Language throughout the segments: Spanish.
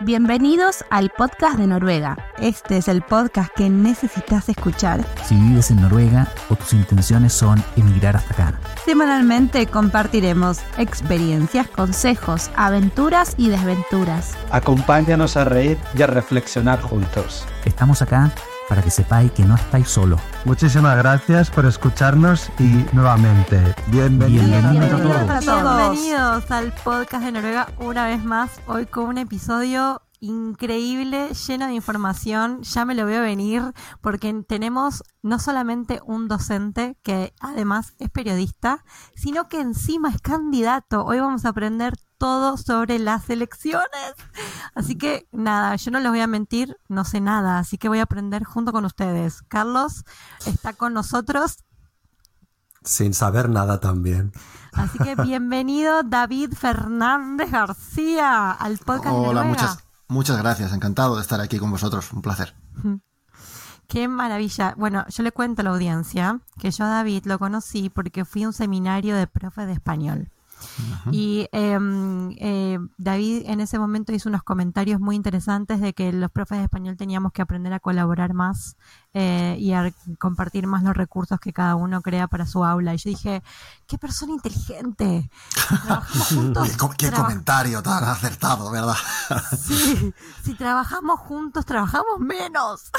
Bienvenidos al podcast de Noruega. Este es el podcast que necesitas escuchar. Si vives en Noruega o tus intenciones son emigrar hasta acá. Semanalmente compartiremos experiencias, consejos, aventuras y desventuras. Acompáñanos a reír y a reflexionar juntos. Estamos acá para que sepáis que no estáis solos. Muchísimas gracias por escucharnos y nuevamente, bienvenidos, Bienvenidos a todos. a todos. Bienvenidos al podcast de Noruega una vez más, hoy con un episodio increíble, lleno de información, ya me lo veo venir, porque tenemos no solamente un docente que además es periodista, sino que encima es candidato. Hoy vamos a aprender todo sobre las elecciones. Así que nada, yo no les voy a mentir, no sé nada, así que voy a aprender junto con ustedes. Carlos está con nosotros Sin saber nada también. Así que bienvenido David Fernández García al podcast de Hola, Noruega. muchas, muchas gracias. Encantado de estar aquí con vosotros. Un placer. Qué maravilla. Bueno, yo le cuento a la audiencia que yo a David lo conocí porque fui a un seminario de profe de español. Y em, eh, David en ese momento hizo unos comentarios muy interesantes de que los profes de español teníamos que aprender a colaborar más eh, y a compartir más los recursos que cada uno crea para su aula. Y yo dije, qué persona inteligente. Juntos, Qué, comentario tan acertado, ¿verdad? Sí, si trabajamos juntos, trabajamos menos.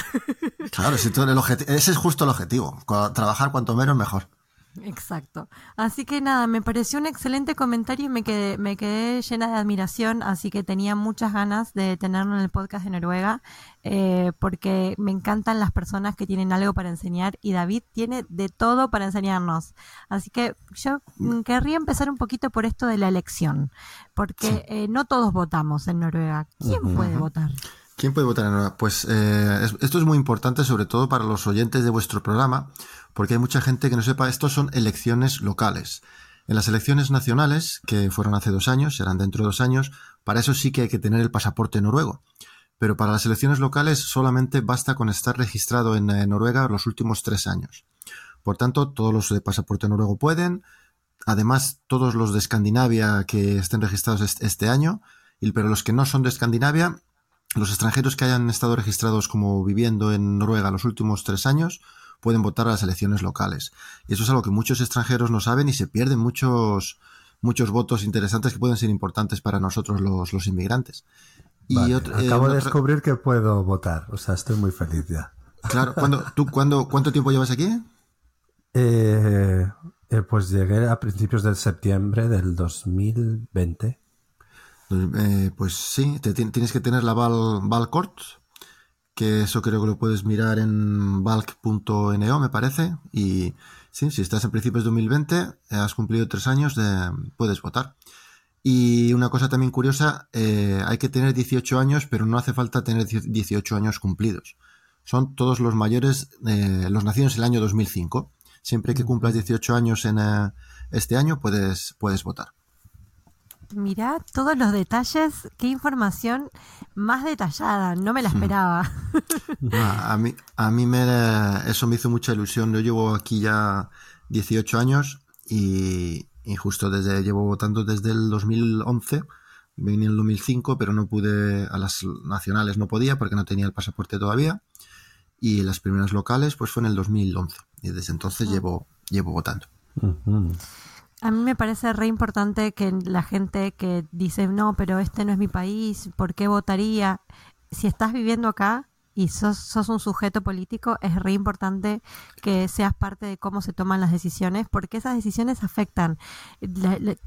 claro, si tú el ese es justo el objetivo. Trabajar cuanto menos mejor. Exacto. Así que nada, me pareció un excelente comentario y me quedé, me quedé llena de admiración, así que tenía muchas ganas de tenerlo en el podcast de Noruega, eh, porque me encantan las personas que tienen algo para enseñar y David tiene de todo para enseñarnos. Así que yo mm, querría empezar un poquito por esto de la elección, porque eh, no todos votamos en Noruega. ¿Quién puede votar? ¿Quién puede votar en Noruega? Pues eh, es- esto es muy importante, sobre todo para los oyentes de vuestro programa, porque hay mucha gente que no sepa, estos son elecciones locales. En las elecciones nacionales, que fueron hace dos años, serán dentro de dos años, para eso sí que hay que tener el pasaporte noruego. Pero para las elecciones locales solamente basta con estar registrado en eh, Noruega los últimos tres años. Por tanto, todos los de pasaporte noruego pueden. Además, todos los de Escandinavia que estén registrados est- este año. Pero los que no son de Escandinavia, los extranjeros que hayan estado registrados como viviendo en Noruega los últimos tres años pueden votar a las elecciones locales. Y eso es algo que muchos extranjeros no saben y se pierden muchos, muchos votos interesantes que pueden ser importantes para nosotros los, los inmigrantes. Y Vale, otro- eh, Acabo de descubrir que puedo votar. O sea, estoy muy feliz ya. Claro, ¿cuándo, ¿tú cuándo, cuánto tiempo llevas aquí? Eh, eh, pues llegué a principios de septiembre del 2020. Eh, pues sí, te ti- tienes que tener la Val, Valcourt, que eso creo que lo puedes mirar en valk.no, me parece. Y sí, si estás en principios de 2020, eh, has cumplido tres años, de, puedes votar. Y una cosa también curiosa, eh, hay que tener 18 años, pero no hace falta tener 18 años cumplidos. Son todos los mayores, eh, los nacidos en el año 2005. Siempre que cumplas 18 años en eh, este año, puedes, puedes votar. Mirá todos los detalles, qué información más detallada, no me la esperaba. Ah, A mí, a mí me, eso me hizo mucha ilusión. Yo llevo aquí ya 18 años y, y justo desde llevo votando desde el 2011. Vine en el 2005, pero no pude, a las nacionales no podía porque no tenía el pasaporte todavía. Y las primeras locales, pues fue en el 2011. Y desde entonces llevo, llevo votando. Ujú. A mí me parece re importante que la gente que dice, no, pero este no es mi país, ¿por qué votaría? Si estás viviendo acá y sos, sos un sujeto político, es re importante que seas parte de cómo se toman las decisiones, porque esas decisiones afectan le- le-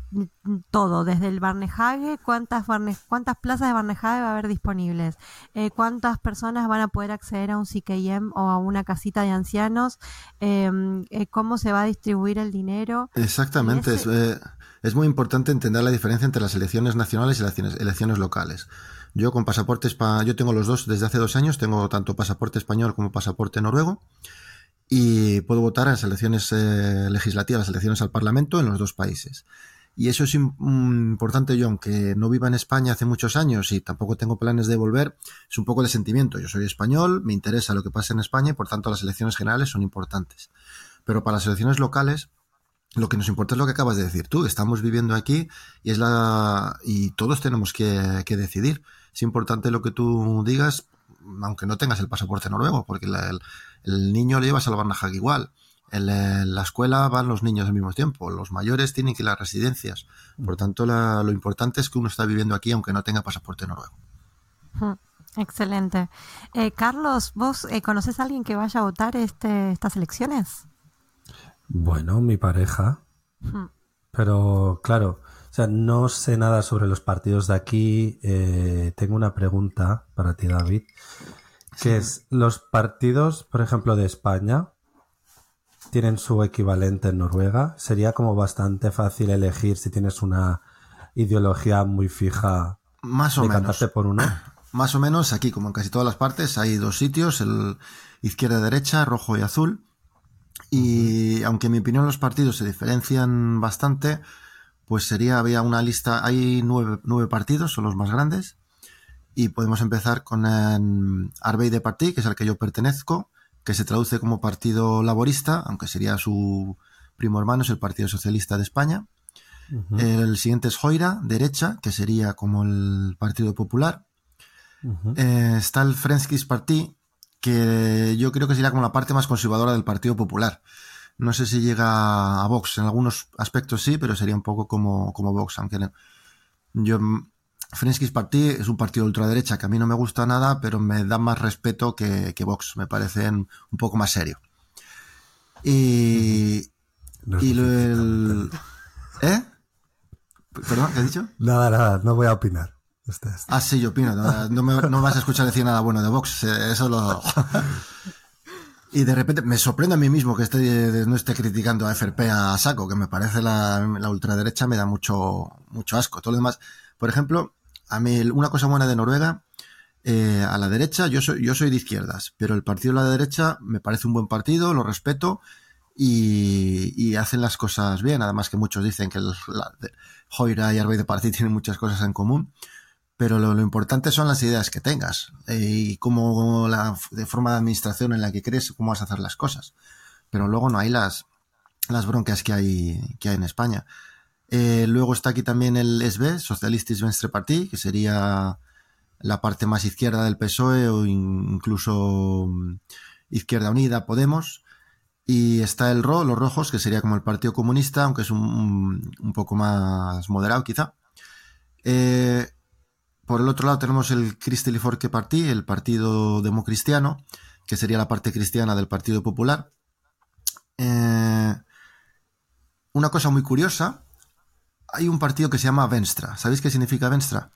todo, desde el Barnehage, cuántas, Barne- cuántas plazas de Barnehage va a haber disponibles, Eh, cuántas personas van a poder acceder a un CKM o a una casita de ancianos, Em, eh, cómo se va a distribuir el dinero. Exactamente. Es, eh, es muy importante entender la diferencia entre las elecciones nacionales y las elecciones locales. Yo con pasaporte yo tengo los dos desde hace dos años, tengo tanto pasaporte español como pasaporte noruego y puedo votar en las elecciones eh, legislativas, elecciones al Parlamento en los dos países. Y eso es im- importante, yo, aunque no viva en España hace muchos años y tampoco tengo planes de volver, es un poco de sentimiento. Yo soy español, me interesa lo que pasa en España y por tanto las elecciones generales son importantes. Pero para las elecciones locales, lo que nos importa es lo que acabas de decir tú. Estamos viviendo aquí y es la y todos tenemos que decidir. Es importante lo que tú digas, aunque no tengas el pasaporte noruego, porque la- el, el niño le llevas al Barnahag igual. En la, en la escuela van los niños al mismo tiempo, los mayores tienen que ir a las residencias. Por tanto, la- lo importante es que uno está viviendo aquí aunque no tenga pasaporte noruego. Mm, Excelente. Eh, Carlos, ¿vos eh, conoces a alguien que vaya a votar este, estas elecciones? Bueno, mi pareja. Mm. Pero claro, o sea, no sé nada sobre los partidos de aquí. Eh, tengo una pregunta para ti, David. Que es, los partidos, por ejemplo, de España, tienen su equivalente en Noruega. Sería como bastante fácil elegir si tienes una ideología muy fija Más o de menos. por uno. Más o menos aquí, como en casi todas las partes, hay dos sitios, el izquierda-derecha, rojo y azul. Y aunque en mi opinión los partidos se diferencian bastante, pues sería, había una lista, hay nueve, nueve partidos, son los más grandes. Y podemos empezar con el Arbeide Party, que es al que yo pertenezco, que se traduce como Partido Laborista, aunque sería su primo hermano, es el Partido Socialista de España. El siguiente es Joira, derecha, que sería como el Partido Popular. Eh, está el Frenskis Party, que yo creo que sería como la parte más conservadora del Partido Popular. No sé si llega a Vox, en algunos aspectos sí, pero sería un poco como, como Vox, aunque yo... Frenskis Party es un partido de ultraderecha que a mí no me gusta nada, pero me da más respeto que, que Vox, me parecen un poco más serio. Y, No y lo el... ¿Eh? ¿Perdón? ¿Qué has dicho? Nada, nada, no voy a opinar. Este es- Ah, sí, yo opino. No, no me, no vas a escuchar decir nada bueno de Vox. Eso lo. Y de repente me sorprende a mí mismo que esté, no esté criticando a FRP a saco, que me parece la, ultraderecha, me da mucho, mucho asco. Todo lo demás. Por ejemplo, a mí una cosa buena de Noruega, eh, a la derecha, yo soy, yo soy de izquierdas, pero el partido de la derecha me parece un buen partido, lo respeto y, hacen las cosas bien. Además que muchos dicen que el, la, de- Joira y Arbeide Party tienen muchas cosas en común pero lo, importante son las ideas que tengas eh, y cómo la de forma de administración en la que crees cómo vas a hacer las cosas. Pero luego no hay las, las broncas que hay, que hay en España. Eh, luego está aquí también el SB, Socialistis Venstre Party, que sería la parte más izquierda del PSOE o in- incluso mm, Izquierda Unida, Podemos. Y está el RO, los rojos, que sería como el Partido Comunista, aunque es un, un poco más moderado quizá. Eh, por el otro lado tenemos el Cristeli Forque Party, el Partido Democristiano, que sería la parte cristiana del Partido Popular. Eh, una cosa muy curiosa, hay un partido que se llama Venstra. ¿Sabéis qué significa Venstra?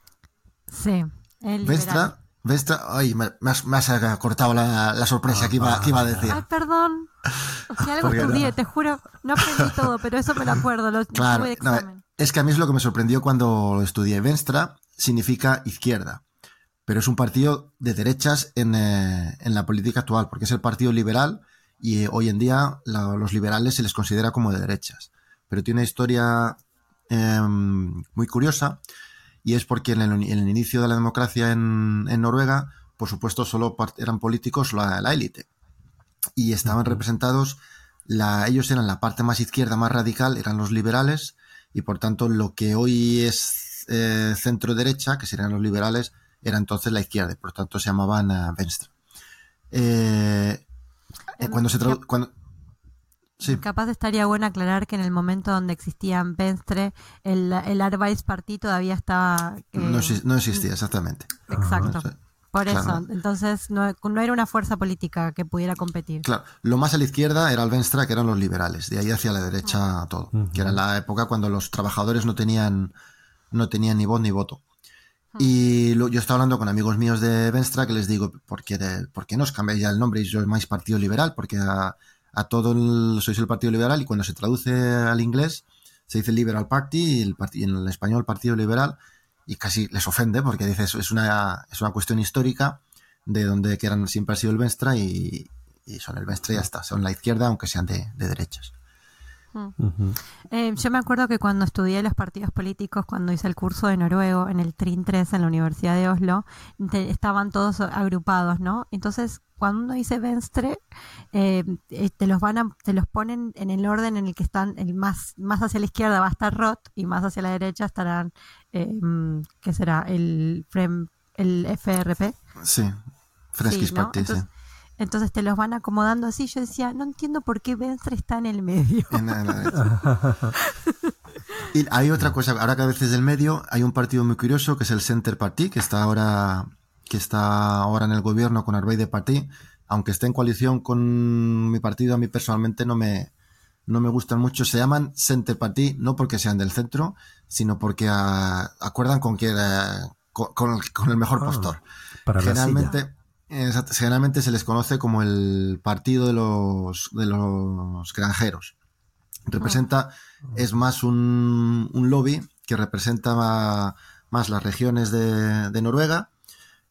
Sí. El. Venstra, Venstra, ay, me, me has, me has cortado la, la sorpresa que iba, que iba a decir. Ay, perdón. Si algo Porque no. estudié, te juro. No aprendí todo, pero eso me lo acuerdo. Lo Claro, no. Es que a mí es lo que me sorprendió cuando estudié. Venstra significa izquierda, pero es un partido de derechas en, eh, en la política actual, porque es el partido liberal y eh, hoy en día la- los liberales se les considera como de derechas. Pero tiene una historia em, muy curiosa y es porque en el, en el inicio de la democracia en, en Noruega, por supuesto, solo eran políticos la la élite y estaban representados, la, ellos eran la parte más izquierda, más radical, eran los liberales, y por tanto lo que hoy es eh, centro derecha, que serían los liberales, era entonces la izquierda, y por tanto se llamaban eh, Venstre. Eh, eh, cuando se tradu- cuando Sí, Capaz estaría bueno aclarar que en el momento donde existían Venstre, el, el Arbeidsparty todavía estaba... eh, no, exi- no existía exactamente. Exacto. Sí. Por Claro. eso, entonces no, no era una fuerza política que pudiera competir. Claro, lo más a la izquierda era el Venstre, que eran los liberales, de ahí hacia la derecha todo, que era la época cuando los trabajadores no tenían, no tenían ni voz ni voto. Y lo- yo estaba hablando con amigos míos de Venstre que les digo, ¿por qué, de- por qué no os cambiáis ya el nombre y os llamáis Partido Liberal? Porque a, a todo el- sois el Partido Liberal y cuando se traduce al inglés se dice Liberal Party y, el y en el español Partido Liberal y casi les ofende porque dice eso es una, es una cuestión histórica de donde que eran, siempre ha sido el Venstre y, y son el Venstre y ya está, son la izquierda aunque sean de, de derechas. Eh, yo me acuerdo que cuando estudié los partidos políticos, cuando hice el curso de noruego en el TRIN 3 en la Universidad de Oslo, te- estaban todos agrupados, ¿no? Entonces, cuando uno dice Venstre, eh, eh, te los van a, te los ponen en el orden en el que están, el más, más hacia la izquierda va a estar Roth y más hacia la derecha estarán, eh, mm, ¿qué será? El Frem, el FRP. Sí, Fresquis Sí, ¿no? Entonces, entonces te los van acomodando así. Yo decía, no entiendo por qué Venstre está en el medio. La- la- y hay otra cosa, ahora que a veces del medio hay un partido muy curioso que es el Center Party, que está ahora, que está ahora en el gobierno con Arbey de Party, aunque esté en coalición con mi partido, a mí personalmente no me, no me gustan mucho. Se llaman Center Party no porque sean del centro, sino porque ah, acuerdan con que con, con el, con el mejor Ah, postor. Para la Generalmente, exacto, generalmente se les conoce como el partido de los, de los granjeros. Representa, es más un, un lobby que representa más las regiones de, de Noruega,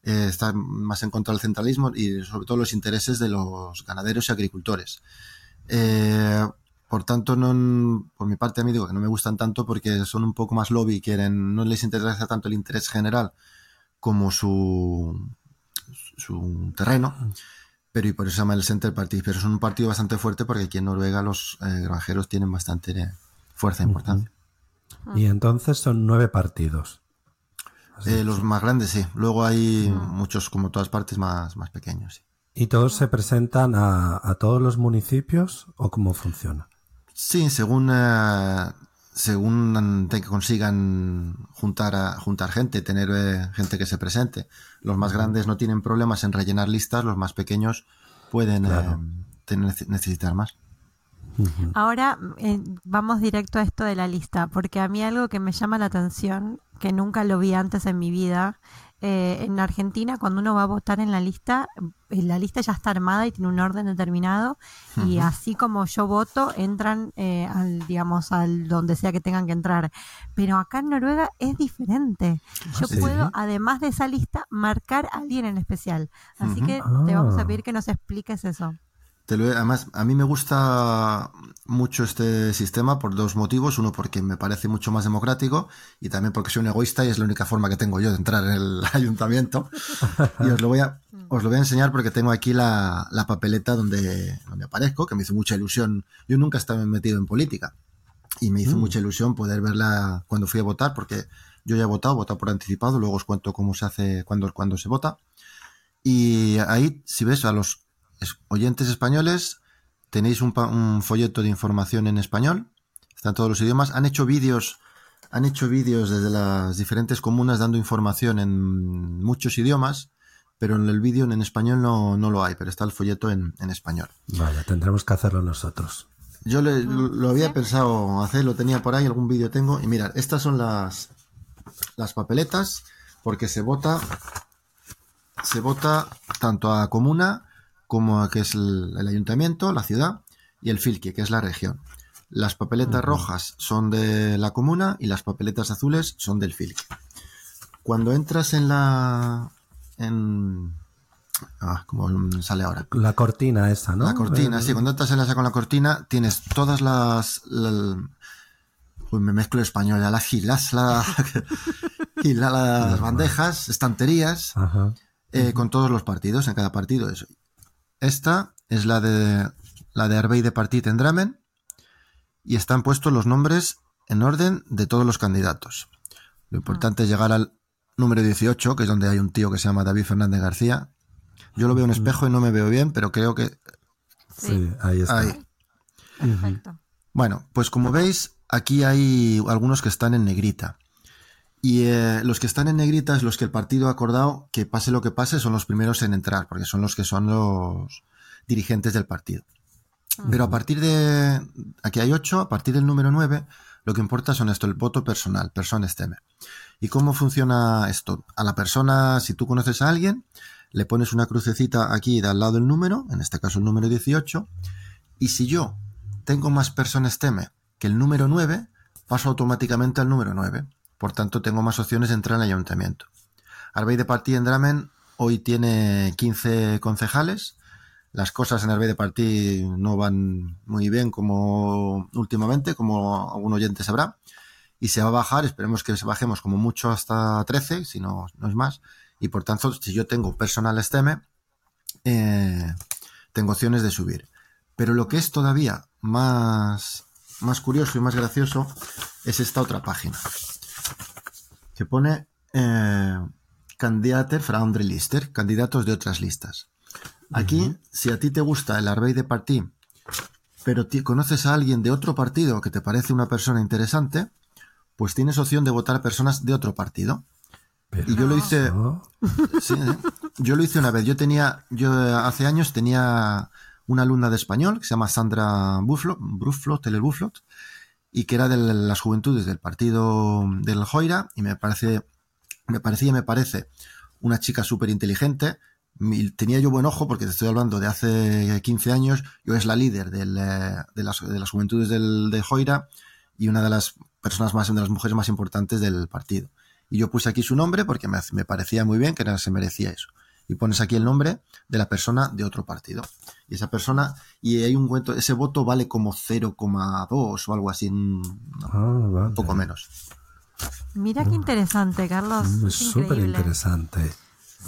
eh, está más en contra del centralismo y sobre todo los intereses de los ganaderos y agricultores. Eh, por tanto, no, por mi parte a mí digo que no me gustan tanto porque son un poco más lobby, quieren, no les interesa tanto el interés general como su, su terreno, pero y por eso se llama el Center Party. Pero es un partido bastante fuerte porque aquí en Noruega los eh, granjeros tienen bastante eh, fuerza e importancia. Y entonces son nueve partidos. Eh, los más grandes, sí. Luego hay muchos, como todas partes, más, más pequeños. sí. ¿Y todos se presentan a, a todos los municipios o cómo funciona? Sí, según, eh, según que consigan juntar, a- juntar gente, tener eh, gente que se presente. Los más grandes no tienen problemas en rellenar listas, los más pequeños pueden eh, Claro. necesitar más. Ahora eh, vamos directo a esto de la lista, porque a mí algo que me llama la atención, que nunca lo vi antes en mi vida, eh, en Argentina cuando uno va a votar en la lista, eh, la lista ya está armada y tiene un orden determinado y así como yo voto entran eh, al digamos al donde sea que tengan que entrar. Pero acá en Noruega es diferente. Yo sí? puedo además de esa lista marcar a alguien en especial. Así que te vamos a Ah. pedir que nos expliques eso. Te lo he- además, a mí me gusta mucho este sistema por dos motivos. Uno, porque me parece mucho más democrático y también porque soy un egoísta y es la única forma que tengo yo de entrar en el ayuntamiento. Y os lo voy a, os lo voy a enseñar porque tengo aquí la, la papeleta donde, donde aparezco, que me hizo mucha ilusión. Yo nunca estaba metido en política y me hizo mucha ilusión poder verla cuando fui a votar porque yo ya he votado, he votado por anticipado, luego os cuento cómo se hace cuando, cuando se vota. Y ahí, si ves a los oyentes españoles, tenéis un, pa- un folleto de información en español, están todos los idiomas, han hecho vídeos, han hecho vídeos desde las diferentes comunas dando información en muchos idiomas, pero en el vídeo en español no, no lo hay, pero está el folleto en, en español. Vale, tendremos que hacerlo nosotros. Yo le- lo, lo había pensado hacer, lo tenía por ahí, algún vídeo tengo, y mirad, estas son las, las papeletas, porque se vota, se vota tanto a comuna como que es el, el ayuntamiento, la ciudad, y el filque, que es la región. Las papeletas rojas son de la comuna y las papeletas azules son del filque. Cuando entras en la, en, ah, como sale ahora, La cortina esa, ¿no? la cortina, Eh, sí, cuando entras en la con la cortina tienes todas las... la- uy, me mezclo español, ya las gilas, la, las bandejas, estanterías, Ajá. eh, con todos los partidos, en cada partido eso. Esta es la de la de Arbey de Partit en Dramen y están puestos los nombres en orden de todos los candidatos. Lo importante es llegar al número 18, que es donde hay un tío que se llama David Fernández García. Yo lo veo en espejo y no me veo bien, pero creo que Sí, ahí está. ahí. Perfecto. Bueno, pues como veis, aquí hay algunos que están en negrita. Y eh, los que están en negrita es los que el partido ha acordado que pase lo que pase, son los primeros en entrar, porque son los que son los dirigentes del partido. Pero a partir de. Aquí hay ocho, a partir del número nueve, lo que importa son esto, el voto personal, personas teme. ¿Y cómo funciona esto? A la persona, si tú conoces a alguien, le pones una crucecita aquí de al lado del número, en este caso el número 18, y si yo tengo más personas teme que el número 9, paso automáticamente al número 9. Por tanto, tengo más opciones de entrar en el ayuntamiento. Arbey de Partí en Dramen hoy tiene 15 concejales. Las cosas en Arbey de Partí no van muy bien como últimamente, como algún oyente sabrá. Y se va a bajar, esperemos que bajemos como mucho hasta 13, si no, no es más. Y por tanto, si yo tengo personal STEM, eh, tengo opciones de subir. Pero lo que es todavía más curioso y más gracioso es esta otra página. Que pone eh, fra andre lister, candidatos de otras listas. Aquí, si a ti te gusta el Arbeit de Parti, pero conoces a alguien de otro partido que te parece una persona interesante, pues tienes opción de votar a personas de otro partido. Pero Y yo lo hice, Sí, ¿eh? yo lo hice una vez. Yo tenía, yo eh, hace años tenía una alumna de español que se llama Sandra Bufflot, Bruflot, Telebuflot, y que era de las juventudes del partido del Joira, y me parece, me parecía, me parece una chica súper inteligente. Tenía yo buen ojo porque te estoy hablando de hace 15 años. Yo es la líder del, eh, de, las, de las juventudes del, de Joira y una de las personas más, de las mujeres más importantes del partido. Y yo puse aquí su nombre porque me, me parecía muy bien que se merecía eso. Y pones aquí el nombre de la persona de otro partido. Y esa persona, y hay un cuento, ese voto vale como 0,2 o algo así, un, no, Ah, vale. un poco menos. Mira qué interesante, Carlos. Mm, Es súper interesante.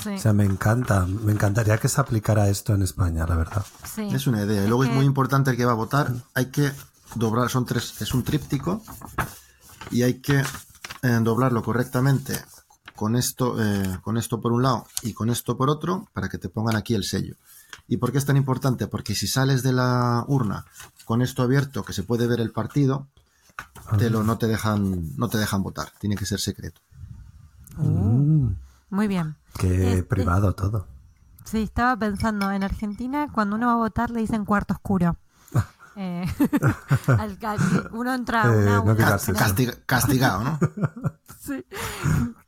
Sí, O sea, me encanta, me encantaría que se aplicara esto en España, la verdad. sí. Es una idea. Y luego es que- muy importante el que va a votar. Hay que doblar, son tres, es un tríptico. Y hay que eh, doblarlo correctamente con esto, eh, con esto por un lado y con esto por otro, para que te pongan aquí el sello. ¿Y por qué es tan importante? Porque si sales de la urna con esto abierto, que se puede ver el partido, te lo, no te dejan, no te dejan votar. Tiene que ser secreto. Mm, Muy bien. qué Este- privado todo. Sí, estaba pensando, en Argentina cuando uno va a votar le dicen cuarto oscuro. Eh, al- al- uno entra a un Eh, no. Castiga- castigado, ¿no? Sí.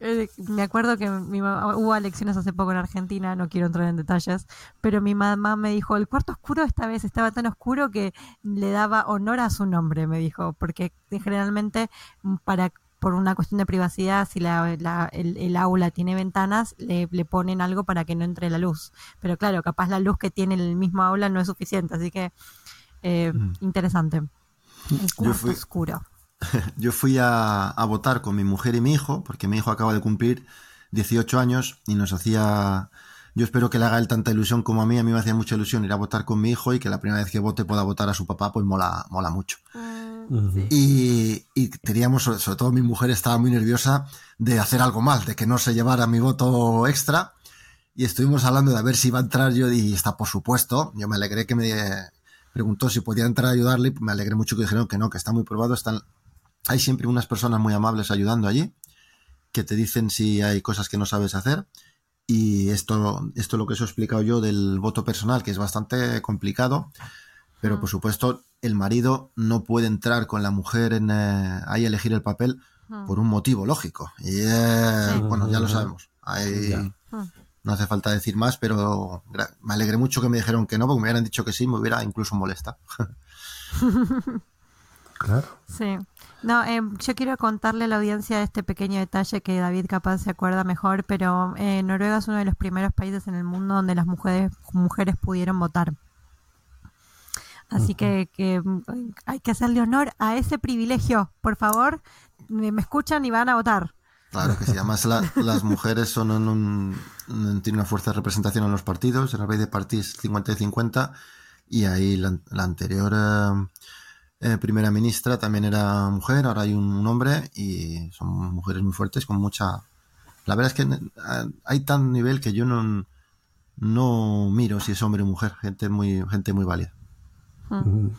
Eh, me acuerdo que mi mamá, hubo elecciones hace poco en Argentina, no quiero entrar en detalles, pero mi mamá me dijo, el cuarto oscuro esta vez estaba tan oscuro que le daba honor a su nombre, me dijo, porque generalmente mm, para por una cuestión de privacidad, si la, la- el, el aula tiene ventanas, le, le ponen algo para que no entre la luz. Pero claro, capaz la luz que tiene el mismo aula no es suficiente, así que eh, interesante. El cuarto fui- oscuro. Yo fui a, a votar con mi mujer y mi hijo, porque mi hijo acaba de cumplir 18 años y nos hacía... Yo espero que le haga él tanta ilusión como a mí. A mí me hacía mucha ilusión ir a votar con mi hijo y que la primera vez que vote pueda votar a su papá, pues mola, mola mucho. Ujú. Y, y teníamos, sobre sobre todo mi mujer estaba muy nerviosa de hacer algo mal, de que no se llevara mi voto extra. Y estuvimos hablando de a ver si iba a entrar yo y está, por supuesto. Yo me alegré que me preguntó si podía entrar a ayudarle. y Me alegré mucho que dijeron que no, que está muy probado. Están, hay siempre unas personas muy amables ayudando allí que te dicen si hay cosas que no sabes hacer. Y esto, esto lo que os he explicado yo del voto personal, que es bastante complicado. Pero por supuesto, el marido no puede entrar con la mujer en, eh, ahí a elegir el papel por un motivo lógico. Y eh, Sí. bueno, ya lo sabemos. Ahí Ya. No hace falta decir más, pero me alegré mucho que me dijeron que no, porque me hubieran dicho que sí, me hubiera incluso molestado. Claro. Sí. No, eh, yo quiero contarle a la audiencia este pequeño detalle que David capaz se acuerda mejor, pero eh, Noruega es uno de los primeros países en el mundo donde las mujeres, mujeres pudieron votar. Así que, que, hay que hacerle honor a ese privilegio. Por favor, me, me escuchan y van a votar. Claro que sí, además la- las mujeres son en un, en- tienen una fuerte representación en los partidos, en el de Partís 50 y 50, y ahí la, la anterior eh, eh, primera ministra también era mujer, ahora hay un, hombre, y son mujeres muy fuertes con mucha... La verdad es que eh, hay tan nivel que yo no, no miro si es hombre o mujer, gente muy, gente muy válida. Ujú.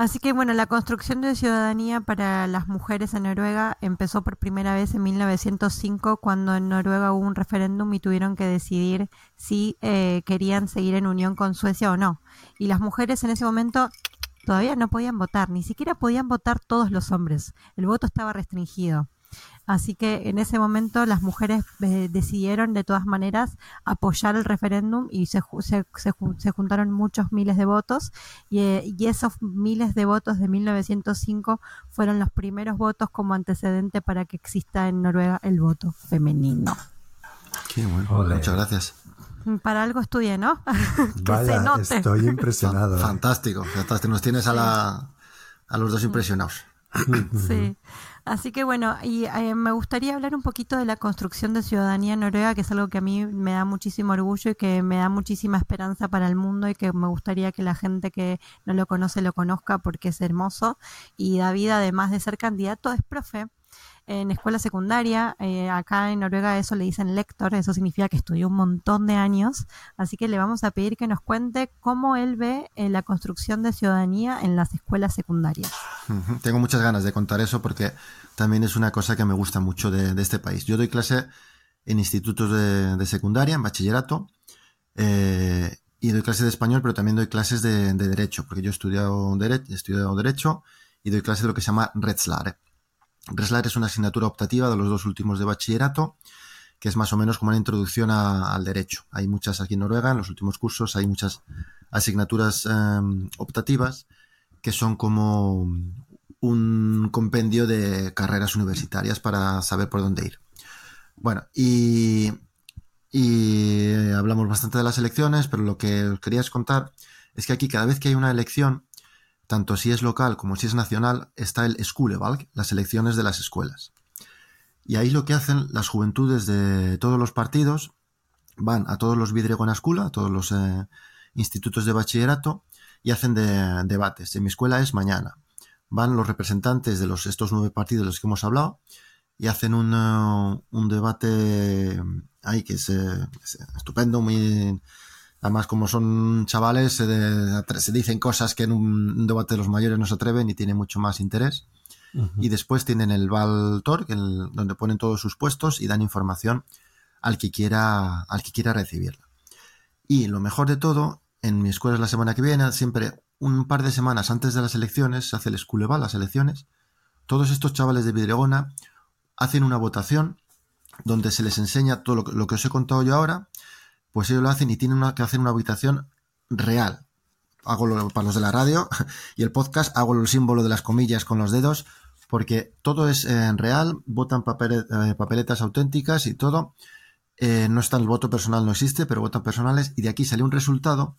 Así que bueno, la construcción de ciudadanía para las mujeres en Noruega empezó por primera vez en 1905 cuando en Noruega hubo un referéndum y tuvieron que decidir si eh, querían seguir en unión con Suecia o no. Y las mujeres en ese momento todavía no podían votar, ni siquiera podían votar todos los hombres. El voto estaba restringido. Así que en ese momento las mujeres eh, decidieron de todas maneras apoyar el referéndum y se, ju- se, se se juntaron muchos miles de votos y, eh, y esos miles de votos de 1905 fueron los primeros votos como antecedente para que exista en Noruega el voto femenino. Qué bueno, muchas gracias. Para algo estudié, ¿no? que se Vaya, note. estoy impresionado. ¿eh? Fantástico, fantástico. Nos tienes a, la, a los dos impresionados. Sí. Así que bueno, y eh, me gustaría hablar un poquito de la construcción de ciudadanía noruega, que es algo que a mí me da muchísimo orgullo y que me da muchísima esperanza para el mundo y que me gustaría que la gente que no lo conoce lo conozca porque es hermoso. Y David, además de ser candidato, es profe. En escuela secundaria. Eh, acá en Noruega eso le dicen lector, eso significa que estudió un montón de años. Así que le vamos a pedir que nos cuente cómo él ve eh, la construcción de ciudadanía en las escuelas secundarias. Tengo muchas ganas de contar eso porque también es una cosa que me gusta mucho de, este país. Yo doy clase en institutos de, secundaria, en bachillerato, eh, y doy clases de español, pero también doy clases de, derecho, porque yo he estudiado, he estudiado derecho y doy clases de lo que se llama Retslare. Retslare es una asignatura optativa de los dos últimos de bachillerato, que es más o menos como una introducción al derecho. Hay muchas aquí en Noruega, en los últimos cursos hay muchas asignaturas em, optativas que son como un compendio de carreras universitarias para saber por dónde ir. Bueno, y y hablamos bastante de las elecciones, pero lo que os quería contar es que aquí cada vez que hay una elección, tanto si es local como si es nacional, está el Skulevalg, las elecciones de las escuelas. Y ahí lo que hacen las juventudes de todos los partidos van a todos los Vidregonascula, a todos los eh, institutos de bachillerato, y hacen debates. En mi escuela es mañana. Van los representantes de estos nueve partidos de los que hemos hablado y hacen un, eh, debate ahí que es, estupendo, muy... Además, como son chavales, se, dicen cosas que en un, debate de los mayores no se atreven y tiene mucho más interés. Y después tienen el Valtor, donde ponen todos sus puestos y dan información al que quiera, al que quiera recibirla. Y lo mejor de todo, en mi escuela es la semana que viene, siempre un par de semanas antes de las elecciones, se hace el Esculeval, las elecciones. Todos estos chavales de Vidregona hacen una votación donde se les enseña todo lo, que os he contado yo ahora, pues ellos lo hacen y tienen que hacer una habitación real. Hago para los de la radio y el podcast, hago el símbolo de las comillas con los dedos, porque todo es en real, votan eh, papeletas auténticas y todo. Eh, no está el voto personal, no existe, pero votan personales y de aquí sale un resultado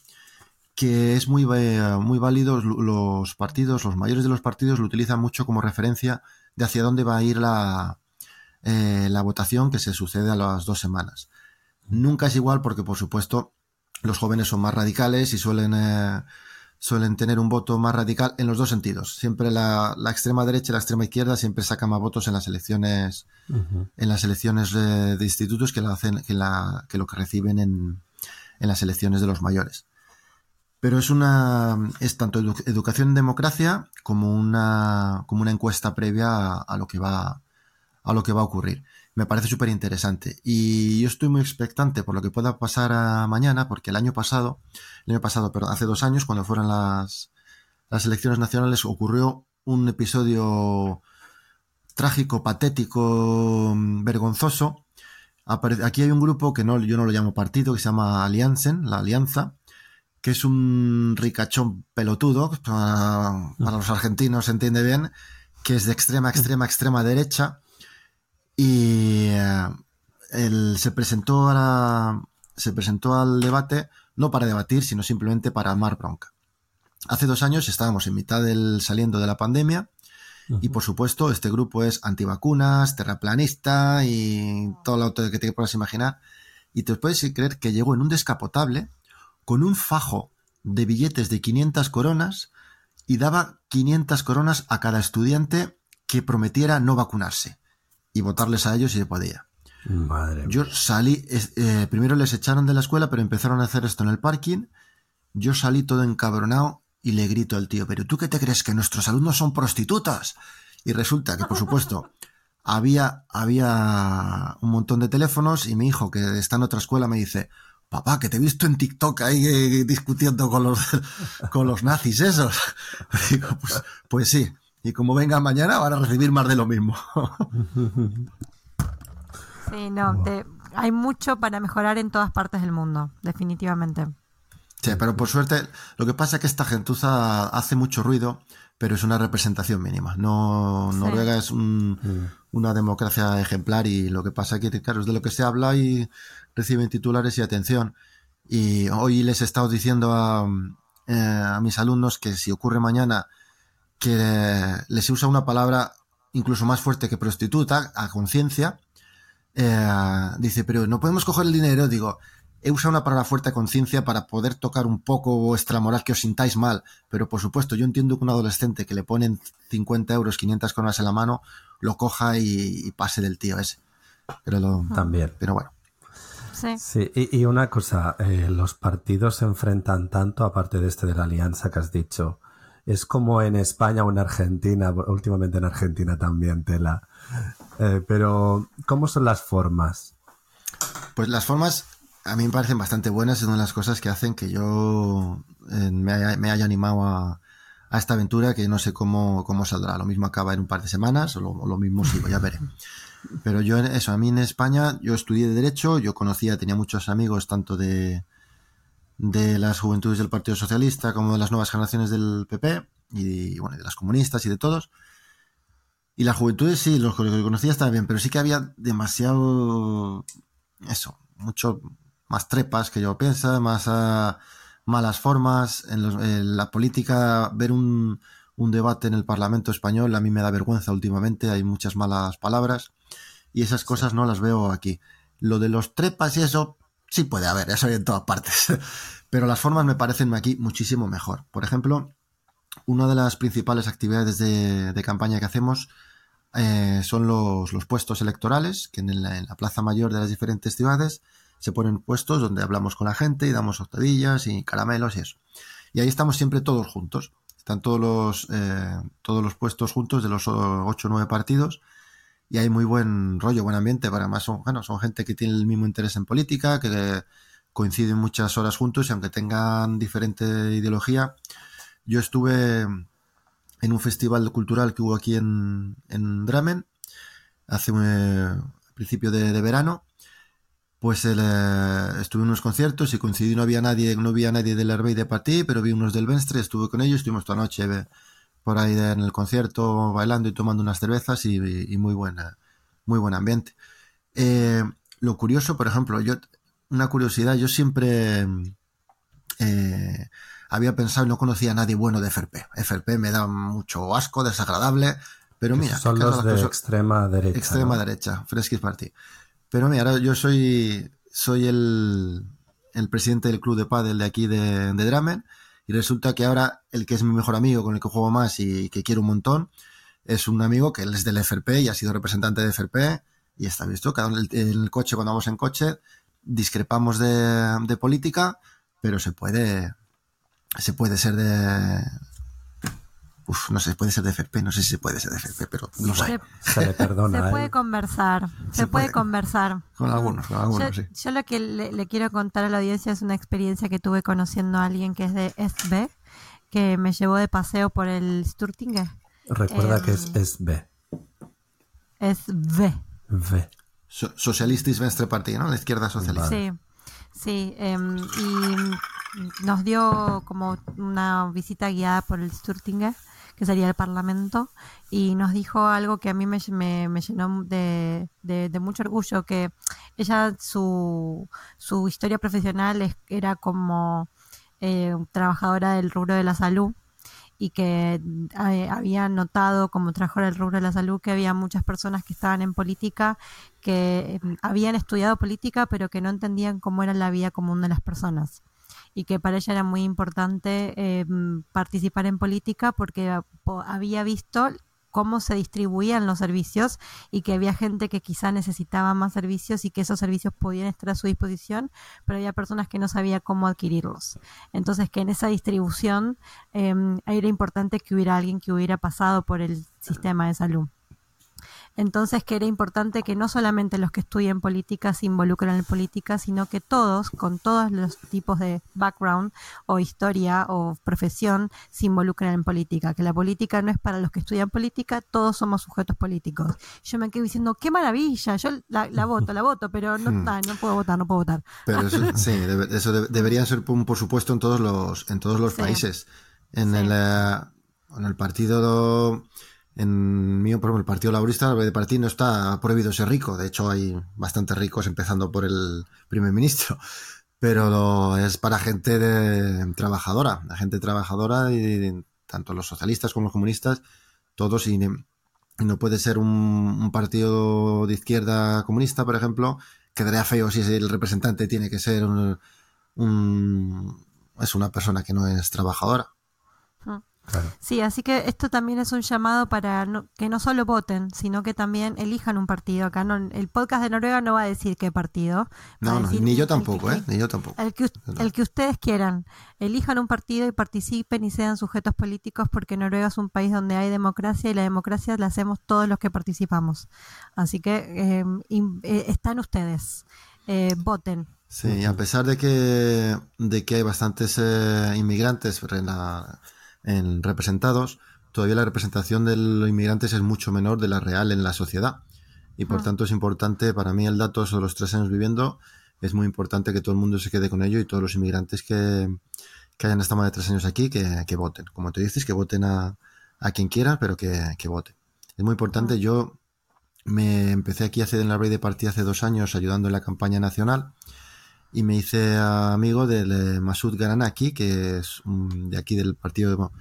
que es muy, eh, muy válido. Los partidos, los mayores de los partidos lo utilizan mucho como referencia de hacia dónde va a ir la, eh, la votación que se sucede a las dos semanas. Nunca es igual porque, por supuesto, los jóvenes son más radicales y suelen, eh, suelen tener un voto más radical en los dos sentidos. Siempre la, extrema derecha y la extrema izquierda siempre sacan más votos en las elecciones, en las elecciones de, institutos que, la hacen, que, la, que lo que reciben en, en las elecciones de los mayores pero es una es tanto educación en democracia como una como una encuesta previa a, lo que va a lo que va a ocurrir. Me parece súper interesante. Y yo estoy muy expectante por lo que pueda pasar mañana, porque el año pasado, el año pasado, perdón, hace dos años, cuando fueron las, las elecciones nacionales, ocurrió un episodio trágico, patético, vergonzoso. Aquí hay un grupo que no, yo no lo llamo partido, que se llama Alianzen, la Alianza, que es un ricachón pelotudo, para, para los argentinos se entiende bien, que es de extrema, extrema, extrema derecha, y eh, él se presentó a se presentó al debate no para debatir, sino simplemente para armar bronca. Hace dos años estábamos en mitad del saliendo de la pandemia y por supuesto este grupo es antivacunas, terraplanista y todo lo que te puedas imaginar. Y te puedes creer que llegó en un descapotable con un fajo de billetes de 500 coronas y daba 500 coronas a cada estudiante que prometiera no vacunarse y votarles a ellos si se podía. Madre Yo salí, eh, primero les echaron de la escuela, pero empezaron a hacer esto en el parking. Yo salí todo encabronado y le grito al tío, pero ¿tú qué te crees que nuestros alumnos son prostitutas? Y resulta que, por supuesto, había, había un montón de teléfonos y mi hijo, que está en otra escuela, me dice, papá, que te he visto en TikTok ahí eh, discutiendo con los, con los nazis esos. Digo, pues, pues sí, y como venga mañana van a recibir más de lo mismo. sí, no, hay mucho para mejorar en todas partes del mundo, definitivamente. Sí, pero por suerte, lo que pasa es que esta gentuza hace mucho ruido, pero es una representación mínima. No, Noruega es una democracia ejemplar y lo que pasa es que, claro, es de lo que se habla y reciben titulares y atención. Y hoy les he estado diciendo a, eh, a mis alumnos que si ocurre mañana que les usa una palabra incluso más fuerte que prostituta, a conciencia. Eh, dice, pero no podemos coger el dinero. Digo, he usado una palabra fuerte conciencia para poder tocar un poco vuestra moral, que os sintáis mal. Pero por supuesto, yo entiendo que un adolescente que le ponen 50 euros, 500 coronas en la mano, lo coja y, y pase del tío ese. Pero lo, También. Pero bueno. Sí. Sí, y, y una cosa, eh, los partidos se enfrentan tanto, aparte de este de la alianza que has dicho, es como en España o en Argentina, últimamente en Argentina también, tela. Eh, pero, ¿cómo son las formas? Pues las formas a mí me parecen bastante buenas. Es una de las cosas que hacen que yo eh, me, haya, me, haya, animado a, esta aventura que no sé cómo, cómo saldrá. Lo mismo acaba en un par de semanas o lo, mismo sigo, ya veré. Pero yo, eso, a mí en España, yo estudié de Derecho, yo conocía, tenía muchos amigos tanto de, de las juventudes del Partido Socialista como de las nuevas generaciones del PP y, bueno, de las comunistas y de todos. Y las juventudes sí, los que conocía estaban bien, pero sí que había demasiado, eso, mucho más trepas que yo pienso, más uh, malas formas. En, los, en, la política, ver un, un debate en el Parlamento español a mí me da vergüenza últimamente, hay muchas malas palabras y esas cosas no las veo aquí. Lo de los trepas y eso, sí puede haber, eso hay en todas partes. Pero las formas me parecen aquí muchísimo mejor. Por ejemplo, una de las principales actividades de, campaña que hacemos eh, son los, puestos electorales, que en la, Plaza Mayor de las diferentes ciudades se ponen puestos donde hablamos con la gente y damos octavillas y caramelos y eso. Y ahí estamos siempre todos juntos. Están todos los, eh, todos los puestos juntos de los ocho o nueve partidos y hay muy buen rollo, buen ambiente, para más son, bueno, son gente que tiene el mismo interés en política, que coinciden muchas horas juntos y aunque tengan diferente ideología, yo estuve en un festival cultural que hubo aquí en, en Dramen hace eh, principio de, verano, pues eh, estuve en unos conciertos y coincidí, no había nadie, no había nadie del Herbey de Partí, pero vi unos del Venstre, estuve con ellos, estuvimos toda la noche por ahí en el concierto bailando y tomando unas cervezas y, y muy buena muy buen ambiente. Eh, lo curioso por ejemplo yo una curiosidad yo siempre eh, había pensado no conocía a nadie bueno de FRP FRP me da mucho asco desagradable pero mira son los de extrema derecha extrema ¿no? derecha Freskis Party pero mira ahora yo soy soy el el presidente del club de pádel de aquí de, de Dramen y resulta que ahora el que es mi mejor amigo con el que juego más y que quiero un montón es un amigo que él es del FRP y ha sido representante de FRP y está visto cada en el, coche cuando vamos en coche discrepamos de, de, política pero se puede se puede ser de Uf, no sé, puede ser de FRP, no sé si se puede ser de FRP, pero no sé. Se, se, perdona, se puede ¿eh? conversar, se, se puede, puede, conversar. Con algunos, con algunos, yo, sí. Yo lo que le, le, quiero contar a la audiencia es una experiencia que tuve conociendo a alguien que es de SB, que me llevó de paseo por el Sturtinge. Recuerda eh, que es SB. SB. V. So, Socialistis Venstre Party, ¿no? La izquierda socialista. Sí, sí. Eh, y nos dio como una visita guiada por el Sturtinge que sería el Parlamento, y nos dijo algo que a mí me, me, me llenó de, de, de, mucho orgullo, que ella, su, su historia profesional es, era como eh, trabajadora del rubro de la salud, y que eh, había notado como trabajadora del rubro de la salud que había muchas personas que estaban en política que eh, habían estudiado política pero que no entendían cómo era la vida común de las personas. Y que para ella era muy importante eh, participar en política porque había visto cómo se distribuían los servicios y que había gente que quizá necesitaba más servicios y que esos servicios podían estar a su disposición, pero había personas que no sabían cómo adquirirlos. Entonces, que en esa distribución eh, era importante que hubiera alguien que hubiera pasado por el sistema de salud. Entonces que era importante que no solamente los que estudian política se involucren en política, sino que todos, con todos los tipos de background o historia o profesión, se involucren en política. Que la política no es para los que estudian política, todos somos sujetos políticos. Yo me quedo diciendo, qué maravilla, yo la, la voto, la voto, pero no, Hmm. no puedo votar, no puedo votar. Pero eso, sí, eso debe, debería ser, por supuesto, en todos los, en todos los sí. países. En, sí. el, en el partido en mío, por ejemplo, el Partido Laborista de partido no está prohibido ser rico. De hecho, hay bastantes ricos, empezando por el primer ministro. Pero es para gente de, trabajadora, la gente trabajadora, y tanto los socialistas como los comunistas, todos, y, no puede ser un, partido de izquierda comunista, por ejemplo, quedaría feo si el representante tiene que ser un, un- es una persona que no es trabajadora. Sí, así que esto también es un llamado para no- que no solo voten, sino que también elijan un partido. Acá no, el podcast de Noruega no va a decir qué partido. No, ni yo el tampoco, ¿eh? Ni yo tampoco. El que, el que ustedes quieran. Elijan un partido y participen y sean sujetos políticos porque Noruega es un país donde hay democracia y la democracia la hacemos todos los que participamos. Así que eh, in- eh, están ustedes. Eh, voten. Sí, a pesar de que, de que hay bastantes eh, inmigrantes la- en representados, todavía la representación de los inmigrantes es mucho menor de la real en la sociedad. Y por Ah. tanto es importante, para mí el dato sobre los tres años viviendo, es muy importante que todo el mundo se quede con ello y todos los inmigrantes que, que hayan estado más de tres años aquí, que, que voten. Como tú dices, que voten a, a quien quiera, pero que, que voten. Es muy importante. Yo me empecé aquí hace en la Rey de Partida hace dos años ayudando en la campaña nacional y me hice amigo del eh, Masud Garanaki, que es un- de aquí del partido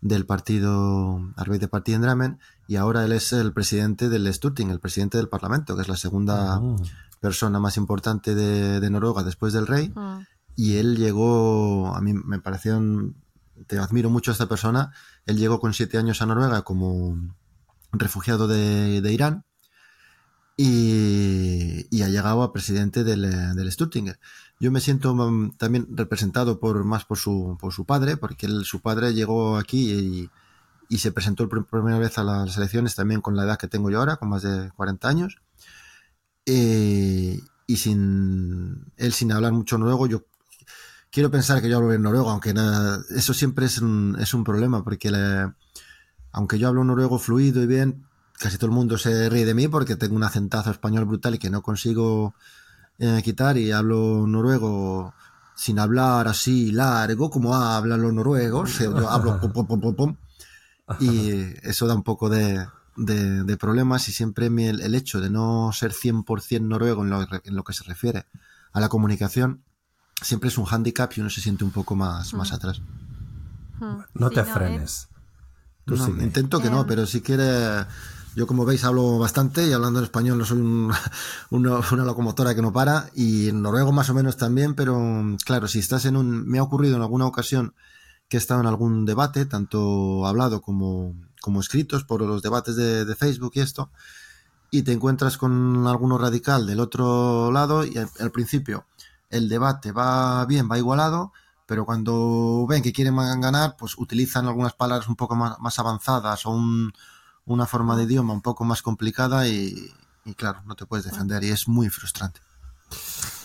del partido Arbeit de Partida en Dramen, y ahora él es el presidente del Storting, el presidente del Parlamento, que es la segunda Mm. persona más importante de, de Noruega después del rey, Mm. y él llegó, a mí me pareció, un- te admiro mucho a esta persona, él llegó con siete años a Noruega como refugiado de, de Irán, y, y ha llegado a presidente del, eh, del Stuttinger. Yo me siento mm, también representado por más por su, por su padre, porque él- su padre llegó aquí y, y se presentó por primera vez a las elecciones también con la edad que tengo yo ahora, con más de 40 años. Eh, y sin él sin hablar mucho noruego, yo quiero pensar que yo hablo bien noruego, aunque nada, eso siempre es un, es un problema, porque aunque yo hablo noruego fluido y bien, casi todo el mundo se ríe de mí porque tengo un acentazo español brutal y que no consigo eh, quitar y hablo noruego sin hablar así largo como hablan los noruegos, eh, yo hablo pum, pum, pum, pum, pum, y eso da un poco de, de- de problemas y siempre mi- el, el hecho de no ser 100% noruego en lo, en lo que se refiere a la comunicación siempre es un hándicap y uno se siente un poco más, más atrás. Mm. No te eh, frenes. No, sigue. intento que no, Em. pero si quiere. Yo, como veis, hablo bastante y hablando en español no soy un- una, locomotora que no para. Y en noruego más o menos también, pero claro, si estás en un. Me ha ocurrido en alguna ocasión que he estado en algún debate, tanto hablado como, como escritos por los debates de, de Facebook y esto, y te encuentras con alguno radical del otro lado y al, al principio el debate va bien, va igualado, pero cuando ven que quieren ganar, pues utilizan algunas palabras un poco más, más avanzadas o un- una forma de idioma un poco más complicada y, y claro, no te puedes defender y es muy frustrante.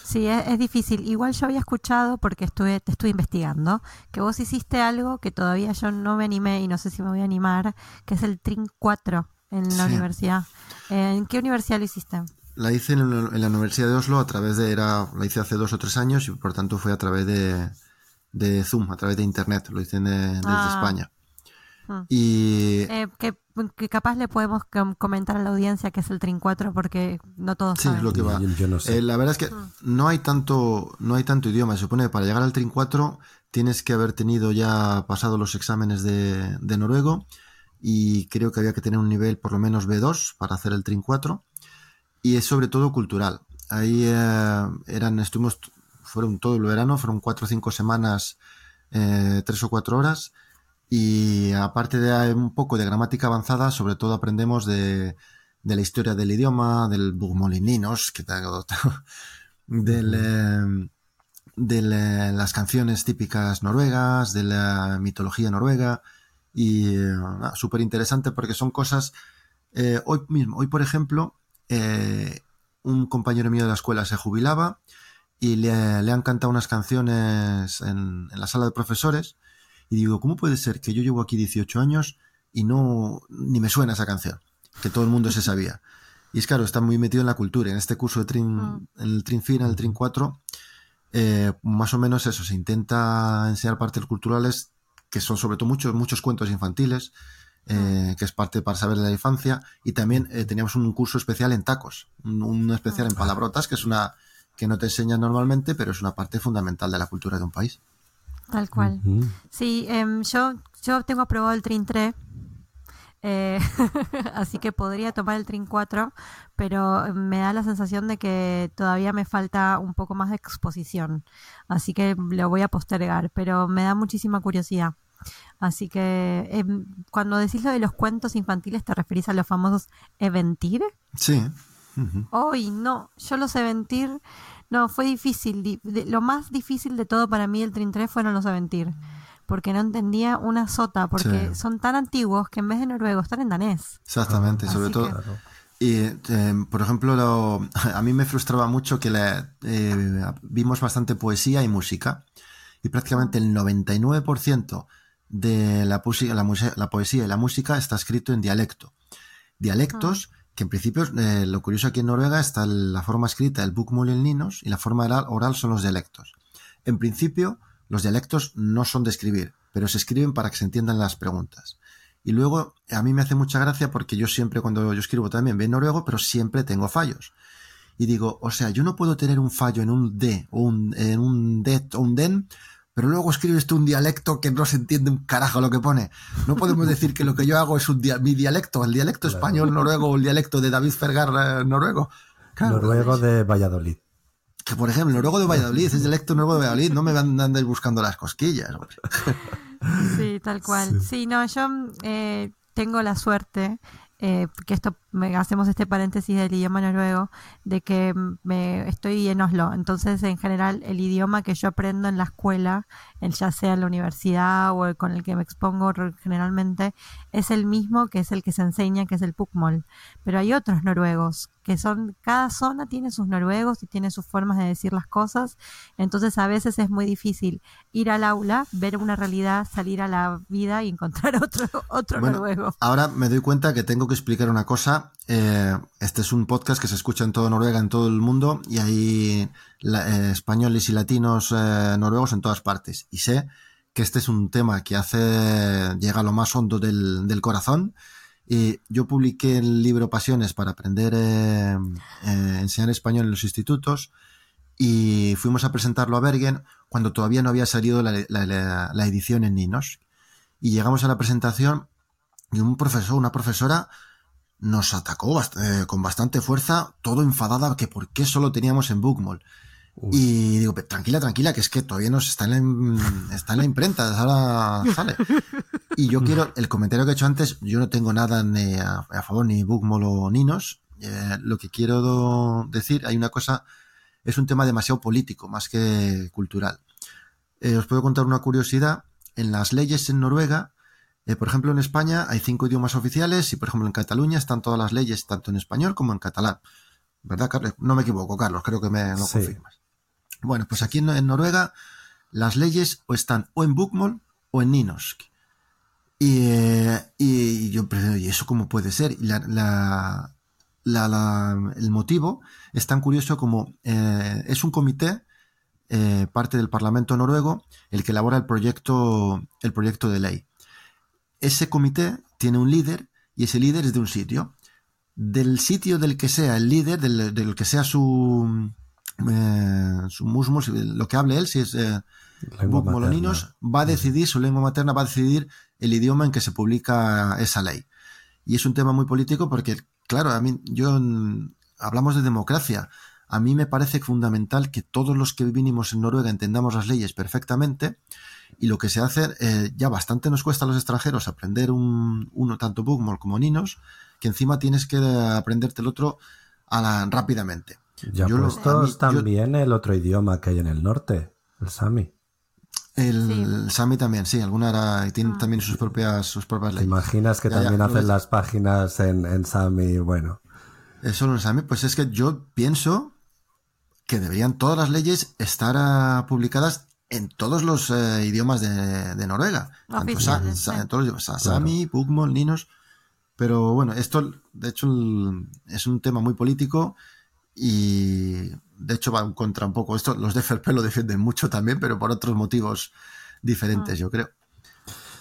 Sí, es, es difícil. Igual yo había escuchado, porque estuve, te estuve investigando, que vos hiciste algo que todavía yo no me animé y no sé si me voy a animar, que es el Trin 4 en la Sí. universidad. Eh, ¿En qué universidad lo hiciste? La hice en, en la Universidad de Oslo a través de, era, la hice hace dos o tres años y por tanto fue a través de, de Zoom, a través de Internet, lo hice desde Ah. España. Mm. Y Eh, que, que capaz le podemos com- comentar a la audiencia que es el Trin 4 porque no todos Sí, saben. es lo que va. Yo- yo no sé. Eh, la verdad es que no hay tanto, no hay tanto idioma. Se supone que para llegar al Trin 4 tienes que haber tenido ya pasado los exámenes de, de noruego y creo que había que tener un nivel por lo menos B2 para hacer el Trin 4 y es sobre todo cultural. Ahí eh, eran, estuvimos, fueron todo el verano, fueron cuatro o cinco semanas, eh, tres o cuatro horas y aparte de un poco de gramática avanzada, sobre todo aprendemos de, de la historia del idioma, del Bugmolininos, que tal, del, eh, de la- las canciones típicas noruegas, de la mitología noruega y eh, súper interesante porque son cosas eh, hoy mismo, hoy por ejemplo, eh, un compañero mío de la escuela se jubilaba y le, le han cantado unas canciones en, en la sala de profesores y digo, ¿cómo puede ser que yo llevo aquí 18 años y no ni me suena esa canción? Que todo el mundo se sabía. Y es claro, está muy metido en la cultura. En este curso de Trin, Mm. en el Trin Fin, en el Trin 4, eh, más o menos eso, se intenta enseñar partes culturales que son sobre todo muchos, muchos cuentos infantiles, eh, que es parte para saber de la infancia, y también eh, teníamos un curso especial en tacos, un, un especial en palabrotas, que es una que no te enseñan normalmente, pero es una parte fundamental de la cultura de un país. Tal cual. Sí, em, yo, yo tengo aprobado el Trin 3. Eh, así que podría tomar el Trin 4, pero me da la sensación de que todavía me falta un poco más de exposición. Así que lo voy a postergar, pero me da muchísima curiosidad. Así que em, cuando decís lo de los cuentos infantiles, ¿te referís a los famosos Eventir? Sí. Hoy no, yo los Eventir, no, fue difícil. lo más difícil de todo para mí el Trin 3 fueron los Eventir porque no entendía una sota, porque son tan antiguos que en vez de noruego están en danés. Exactamente, sobre todo. Y, eh, por ejemplo, a mí me frustraba mucho que eh, vimos bastante poesía y música, y prácticamente el 99% de la, la, poesía y la música está escrito en dialecto. Dialectos ah. Que en principio, eh, lo curioso aquí en Noruega está la forma escrita, el el ninos, y la forma oral, son los dialectos. En principio, los dialectos no son de escribir, pero se escriben para que se entiendan las preguntas. Y luego, a mí me hace mucha gracia porque yo siempre, cuando yo escribo también, veo noruego, pero siempre tengo fallos. Y digo, o sea, yo no puedo tener un fallo en un D o un, en un det o un den, pero luego escribes tú un dialecto que no se entiende un carajo lo que pone. No podemos decir que lo que yo hago es un mi dialecto, el dialecto español noruego o el dialecto de David Fergar eh, noruego. noruego de Valladolid que por ejemplo, noruego de Valladolid es electo nuevo de Valladolid, no me andáis buscando las cosquillas. Sí, tal cual. Sí, no, yo eh, tengo la suerte eh, que esto me, hacemos este paréntesis del idioma noruego, de que me estoy en Oslo. Entonces, en general, el idioma que yo aprendo en la escuela, ya sea en la universidad o con el que me expongo generalmente, es el mismo que es el que se enseña, que es el Pukmol. Pero hay otros noruegos que son, cada zona tiene sus noruegos y tiene sus formas de decir las cosas, entonces a veces es muy difícil ir al aula, ver una realidad, salir a la vida y encontrar otro, otro noruego. Ahora me doy cuenta que tengo que explicar una cosa. Eh, este es un podcast que se escucha en toda Noruega, en todo el mundo, y hay eh, españoles y latinos eh, noruegos en todas partes. Y sé que este es un tema que hace, llega a lo más hondo del, corazón y yo publiqué el libro Pasiones para aprender enseñar español en los institutos y fuimos a presentarlo a Bergen cuando todavía no había salido la, edición en Ninos. Y llegamos a la presentación y un profesor, una profesora nos atacó eh, con bastante fuerza, todo enfadada que por qué solo teníamos en Bookmall. Y digo, tranquila, tranquila, que es que todavía no está en la, está en la imprenta, ahora sale. Y yo quiero, el comentario que he hecho antes, yo no tengo nada ni a, favor ni Bookmall o Ninos. Eh, lo que quiero decir, hay una cosa, es un tema demasiado político, más que cultural. Eh, os puedo contar una curiosidad. En las leyes en Noruega, eh, por ejemplo, en España hay cinco idiomas oficiales y, por ejemplo, en Cataluña están todas las leyes, tanto en español como en catalán. ¿Verdad, Carlos? No me equivoco, Carlos, creo que me lo confirmas. Bueno, pues aquí en, Noruega las leyes o están o en Bookmall o en Ninosk. Y, eh, y yo ¿y eso cómo puede ser? la, el motivo es tan curioso como eh, es un comité, eh, parte del Parlamento noruego, el que elabora el proyecto, el proyecto de ley. Ese comité tiene un líder y ese líder es de un sitio. Del sitio del que sea el líder, del que sea su, eh, su musmus, lo que hable él, si es eh, Moloninos, va a decidir, su lengua materna va a decidir el idioma en que se publica esa ley. Y es un tema muy político porque, claro, a mí, yo, hablamos de democracia. A mí me parece fundamental que todos los que vivimos en Noruega entendamos las leyes perfectamente y lo que se hace, eh, ya bastante nos cuesta a los extranjeros aprender un, uno, tanto Bookmall como Ninos, que encima tienes que aprenderte el otro a rápidamente. Ya yo puestos también el otro idioma que hay en el norte, el sami. El, sami también, sí, alguna era, tiene ah. también sus propias, sus propias leyes. ¿Te imaginas que también hacen las páginas en, en sami? Bueno. Eso en sami, pues es que yo pienso que deberían todas las leyes estar ah, publicadas en todos los eh, idiomas de, Noruega. Tanto Sami, Bukmol, Ninos. Pero bueno, esto de hecho es un tema muy político y de hecho va en contra un poco. Esto los de FRP lo defienden mucho también, pero por otros motivos diferentes, ah. yo creo.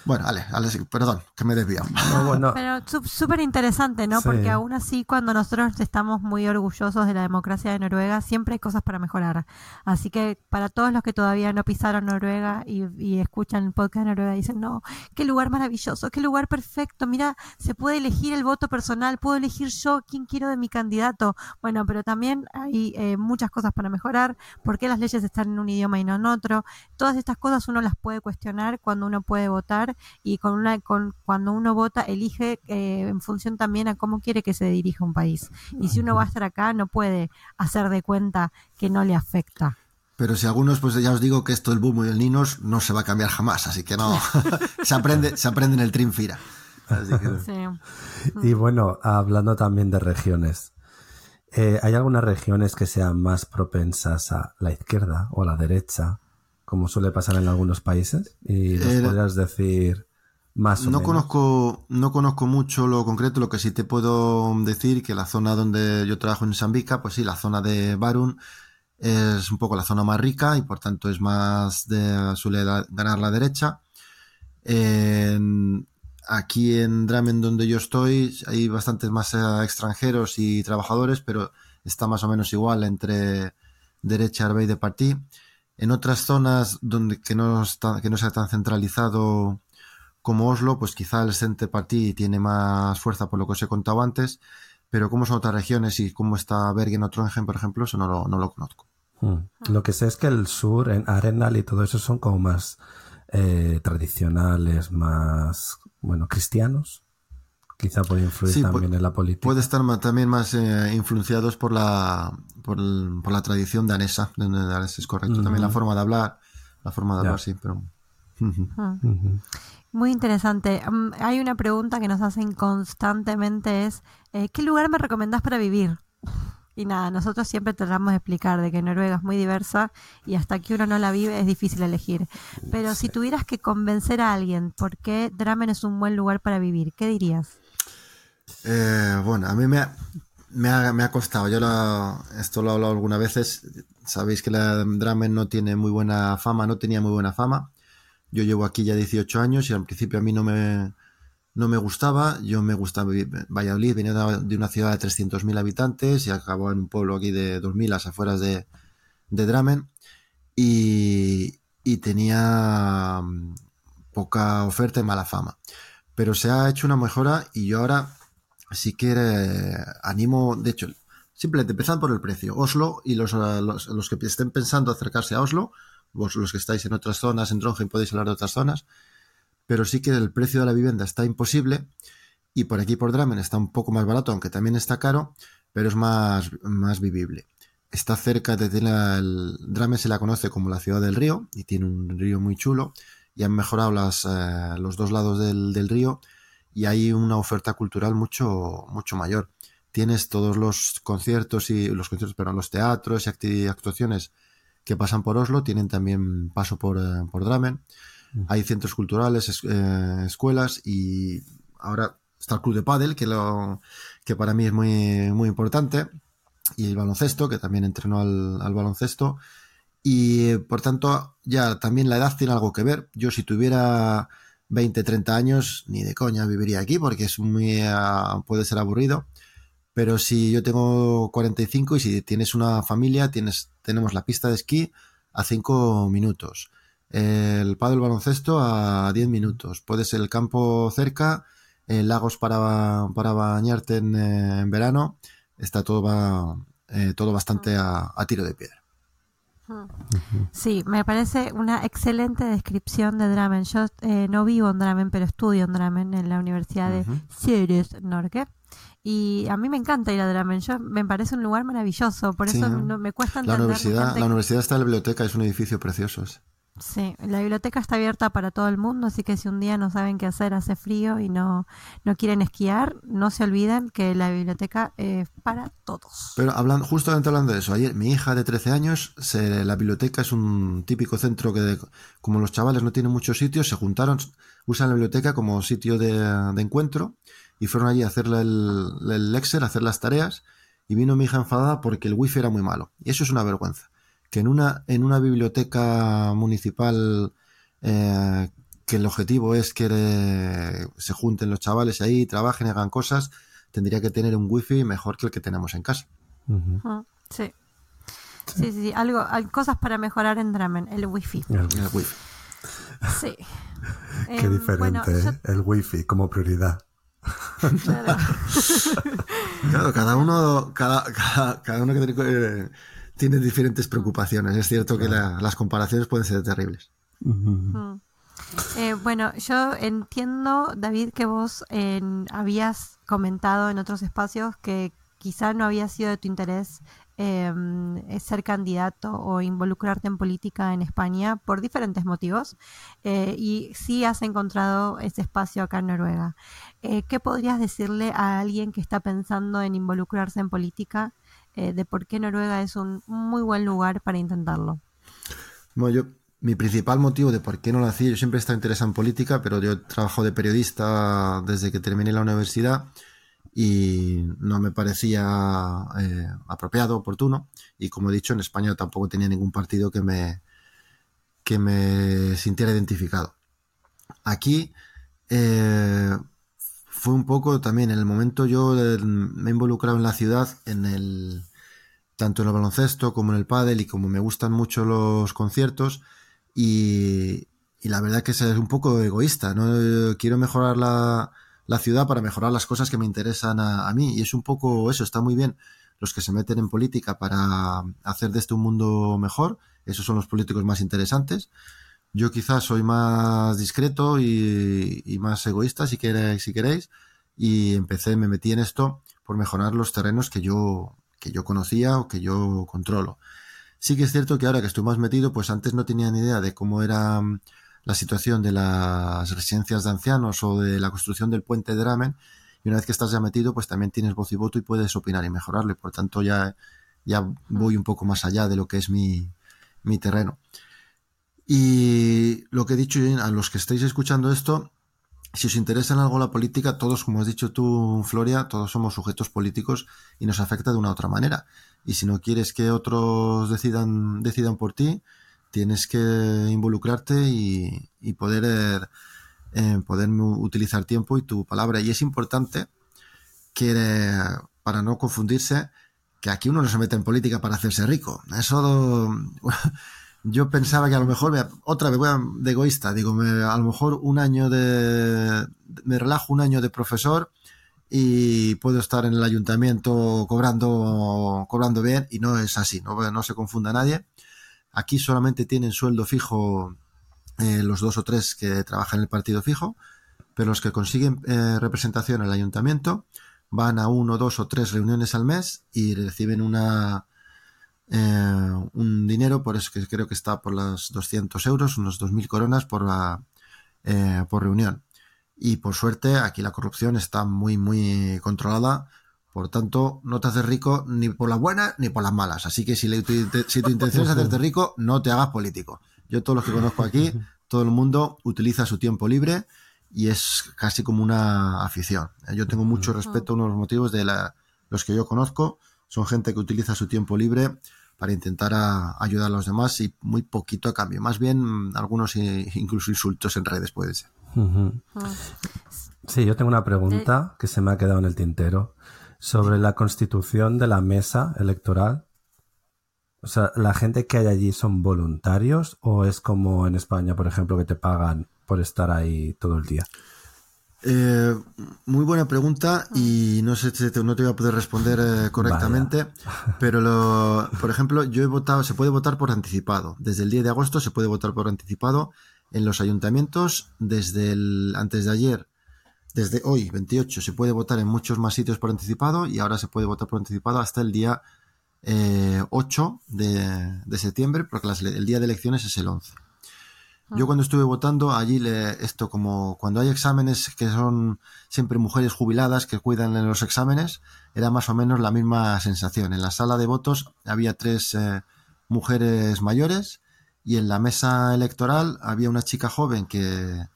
Bueno, Ale, Ale, perdón, que me he desviado. No, bueno, Pero sú- súper interesante, ¿no? Sí. Porque aún así, cuando nosotros estamos muy orgullosos de la democracia de Noruega, siempre hay cosas para mejorar. Así que para todos los que todavía no pisaron Noruega y, y escuchan el podcast de Noruega, dicen, no, qué lugar maravilloso, qué lugar perfecto, mira, se puede elegir el voto personal, puedo elegir yo quién quiero de mi candidato. Bueno, pero también hay eh, muchas cosas para mejorar, por qué las leyes están en un idioma y no en otro. Todas estas cosas uno las puede cuestionar cuando uno puede votar y con una con cuando uno vota elige eh, en función también a cómo quiere que se dirija un país y si uno va a estar acá no puede hacer de cuenta que no le afecta Pero si algunos, pues ya os digo que esto, el boom y el ninos, no se va a cambiar jamás, así que no. se aprende, se aprende en el Trinfira. Así que- sí. y bueno, hablando también de regiones. eh, ¿Hay algunas regiones que sean más propensas a la izquierda o a la derecha, como suele pasar en algunos países? Y nos Eh, podrías decir más o No menos. conozco, no conozco mucho lo concreto, lo que sí te puedo decir que la zona donde yo trabajo en Sambica, pues sí, la zona de Barun es un poco la zona más rica y por tanto es más de, suele ganar la derecha. En- aquí en Dramen donde yo estoy hay bastantes más eh, extranjeros y trabajadores, pero está más o menos igual entre derecha Arbey de Partí. En otras zonas donde que no está, que no sea tan centralizado como Oslo, pues quizá el Cente Party tiene más fuerza por lo que os he contado antes, pero cómo son otras regiones y cómo está Bergen o Trondheim, por ejemplo, eso no lo, no lo conozco. Mm. Lo que sé es que el sur, en Arenal y todo eso son como más eh, tradicionales, más, bueno, cristianos. Quizá puede influir Sí, también en la política. Puede estar también más eh, influenciados por la, por, el- por la tradición danesa, es correcto. También la forma de hablar, la forma de Ya. hablar, sí, pero... Ujú. muy interesante Mm, hay una pregunta que nos hacen constantemente es eh, ¿qué lugar me recomendás para vivir? Y nada, nosotros siempre tratamos de explicar de que Noruega es muy diversa y hasta que uno no la vive es difícil elegir. Pero si tuvieras que convencer a alguien por qué Dramen es un buen lugar para vivir, ¿qué dirías? Eh, bueno, a mí me ha, costado. Yo lo- esto lo he hablado algunas veces. Sabéis que la Dramen no tiene muy buena fama, no tenía muy buena fama. Yo llevo aquí ya 18 años y al principio a mí no me, gustaba. Yo me gustaba Valladolid, venía de una ciudad de 300.000 habitantes y acabó en un pueblo aquí de 2.000 a las afueras de, Dramen. Y, y tenía mm, poca oferta y mala fama. Pero se ha hecho una mejora y yo ahora sí que eh, animo, de hecho, simplemente empezando por el precio. Oslo y los, eh, los, los que estén pensando acercarse a Oslo, vos los que estáis en otras zonas, en Trondheim podéis hablar de otras zonas, pero sí que el precio de la vivienda está imposible y por aquí por Dramen está un poco más barato, aunque también está caro, pero es más, más vivible. Está cerca de tiene el se la conoce como la ciudad del río y tiene un río muy chulo y han mejorado las, eh, los dos lados del, del río y hay una oferta cultural mucho, mucho mayor. Tienes todos los conciertos y los conciertos, pero los teatros y actuaciones que pasan por Oslo, tienen también paso por, eh, por Dramen. Hay centros culturales, es- eh, escuelas y ahora está el club de pádel, que, lo, que para mí es muy, muy importante, y el baloncesto, que también entrenó al, al baloncesto. Y eh, por tanto, ya también la edad tiene algo que ver. Yo si tuviera 20, 30 años, ni de coña viviría aquí porque es muy ah, puede ser aburrido. Pero si yo tengo 45 y si tienes una familia, tienes, tenemos la pista de esquí a 5 minutos. El pádel baloncesto a 10 minutos. Puedes el campo cerca, eh, lagos para, para bañarte en, eh, en verano. Está todo, va, eh, todo bastante a, a tiro de piedra. Sí, me parece una excelente descripción de Dramen. Yo eh, no vivo en Dramen, pero estudio en Dramen en la Universidad de Sirius Norge. Y a mí me encanta ir a Dramen. Yo me parece un lugar maravilloso. Por Sí, eso ¿no? me cuesta La entender universidad, gente la universidad está en la biblioteca, es un edificio precioso. Sí, la biblioteca está abierta para todo el mundo, así que si un día no saben qué hacer, hace frío y no, no quieren esquiar, no se olviden que la biblioteca es para todos. Pero hablando, justamente hablando de eso, ayer mi hija de 13 años, se- la biblioteca es un típico centro que, como los chavales no tienen muchos sitios, se juntaron, usan la biblioteca como sitio de, de encuentro y fueron allí a hacerle el, el Excel, a hacer las tareas y vino mi hija enfadada porque el wifi era muy malo. Y eso es una vergüenza. Que en una, en una biblioteca municipal eh, que el objetivo es que se junten los chavales ahí, trabajen y hagan cosas, tendría que tener un wifi mejor que el que tenemos en casa. Sí. Sí, sí, Algo, hay cosas para mejorar en Dramen, el wifi. El wifi. Sí. Qué em, diferente, ¿eh? el wifi como prioridad. Claro. cada uno, cada, cada, uno que tiene, tiene, diferentes preocupaciones. Es cierto que las comparaciones pueden ser terribles. Eh, bueno, yo entiendo, David, que vos habías comentado en otros espacios que quizá no había sido de tu interés em, ser candidato o involucrarte en política en España por diferentes motivos eh, y sí has encontrado ese espacio acá en Noruega. Eh, ¿Qué podrías decirle a alguien que está pensando en involucrarse en política de por qué Noruega es un muy buen lugar para intentarlo? Bueno, yo mi principal motivo de por qué no lo hacía, yo siempre he estado interesado en política, pero yo trabajo de periodista desde que terminé la universidad y no me parecía eh, apropiado, oportuno. Y como he dicho, en España tampoco tenía ningún partido que me, que me sintiera identificado. Aquí eh, fue un poco también, en el momento yo eh, me he involucrado en la ciudad, en el tanto en el baloncesto como en el pádel y como me gustan mucho los conciertos, y, la verdad que es un poco egoísta, ¿no? Quiero mejorar la, ciudad para mejorar las cosas que me interesan a, mí. Y es un poco eso, está muy bien los que se meten en política para hacer de este un mundo mejor. Esos son los políticos más interesantes. Yo quizás soy más discreto y, más egoísta, si queréis, si queréis. Y empecé, me metí en esto por mejorar los terrenos que yo, que yo conocía o que yo controlo. Sí que es cierto que ahora que estoy más metido, pues antes no tenía ni idea de cómo era mm, la situación de las residencias de ancianos o de la construcción del puente de Dramen. Y una vez que estás ya metido, pues también tienes voz y voto y puedes opinar y mejorarlo. Y por tanto ya, ya voy un poco más allá de lo que es mi, mi terreno. Y lo que he dicho a los que estáis escuchando esto, si os interesa en algo la política, todos, como has dicho tú, Floria, todos somos sujetos políticos y nos afecta de una u otra manera. Y si no quieres que otros decidan, decidan por ti, tienes que involucrarte y, poder, eh, poder utilizar tiempo y tu palabra. Y es importante que, para no confundirse, que aquí uno no se mete en política para hacerse rico. Eso yo pensaba que a lo mejor, otra vez voy a, de egoísta, digo, me, a lo mejor un año de, me relajo un año de profesor y puedo estar en el ayuntamiento cobrando, cobrando bien y no es así, no, no se confunda nadie. Aquí solamente tienen sueldo fijo eh, los dos o tres que trabajan en el partido fijo, pero los que consiguen eh, representación en el ayuntamiento van a uno, dos o tres reuniones al mes y reciben una, eh, un dinero, por eso que creo que está por las 200 euros, unos 2.000 coronas por, la, eh, por reunión. Y por suerte aquí la corrupción está muy, muy controlada. Por tanto, no te haces rico ni por las buenas ni por las malas. Así que si, si tu intención es hacerte rico, no te hagas político. Yo todos los que conozco aquí, todo el mundo utiliza su tiempo libre y es casi como una afición. Yo tengo mucho respeto a uno de los motivos de la, los que yo conozco. Son gente que utiliza su tiempo libre para intentar ayudar a los demás y muy poquito a cambio. Más bien algunos incluso insultos en redes puede ser. Sí, yo tengo una pregunta que se me ha quedado en el tintero sobre la constitución de la mesa electoral. O sea, ¿la gente que hay allí son voluntarios o es como en España, por ejemplo, que te pagan por estar ahí todo el día? Eh, muy buena pregunta y no sé si no te voy a poder responder eh, correctamente, pero lo, por ejemplo, yo he votado, se puede votar por anticipado. Desde el 10 de agosto se puede votar por anticipado en los ayuntamientos. Desde el antes de ayer, desde hoy, 28, se puede votar en muchos más sitios por anticipado y ahora se puede votar por anticipado hasta el día 8 eh, de, septiembre, porque el día de elecciones es el 11. Yo cuando estuve votando, allí le, esto como cuando hay exámenes que son siempre mujeres jubiladas que cuidan en los exámenes, era más o menos la misma sensación. En la sala de votos había tres eh, mujeres mayores y en la mesa electoral había una chica joven que,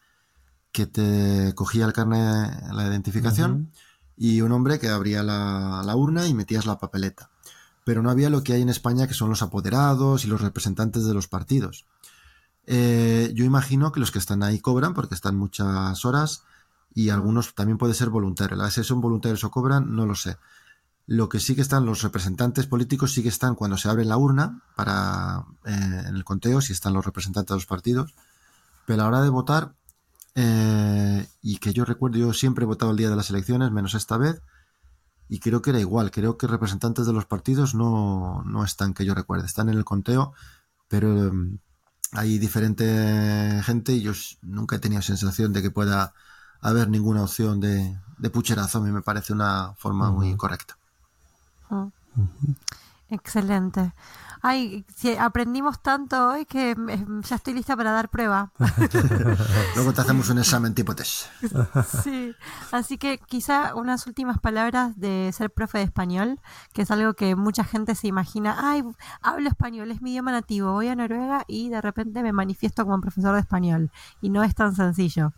que te cogía el carnet, la identificación, y un hombre que abría la, la urna y metías la papeleta. Pero no había lo que hay en España que son los apoderados y los representantes de los partidos Eh, yo imagino que los que están ahí cobran porque están muchas horas y algunos también puede ser voluntarios. La si son voluntarios o cobran, no lo sé. Lo que sí que están los representantes políticos, sí que están cuando se abre la urna para eh, en el conteo, si están los representantes de los partidos. Pero a la hora de votar, eh, y que yo recuerdo, yo siempre he votado el día de las elecciones, menos esta vez, y creo que era igual. Creo que representantes de los partidos no, no están, que yo recuerde, están en el conteo, pero em, hay diferente gente y yo nunca he tenido sensación de que pueda haber ninguna opción de, de pucherazo. A mí me parece una forma muy correcta. Excelente. Ay, si aprendimos tanto hoy que eh, ya estoy lista para dar prueba. Luego te hacemos un examen tipo test. Sí, así que quizá unas últimas palabras de ser profe de español, que es algo que mucha gente se imagina, ay, hablo español, es mi idioma nativo, voy a Noruega y de repente me manifiesto como profesor de español. Y no es tan sencillo.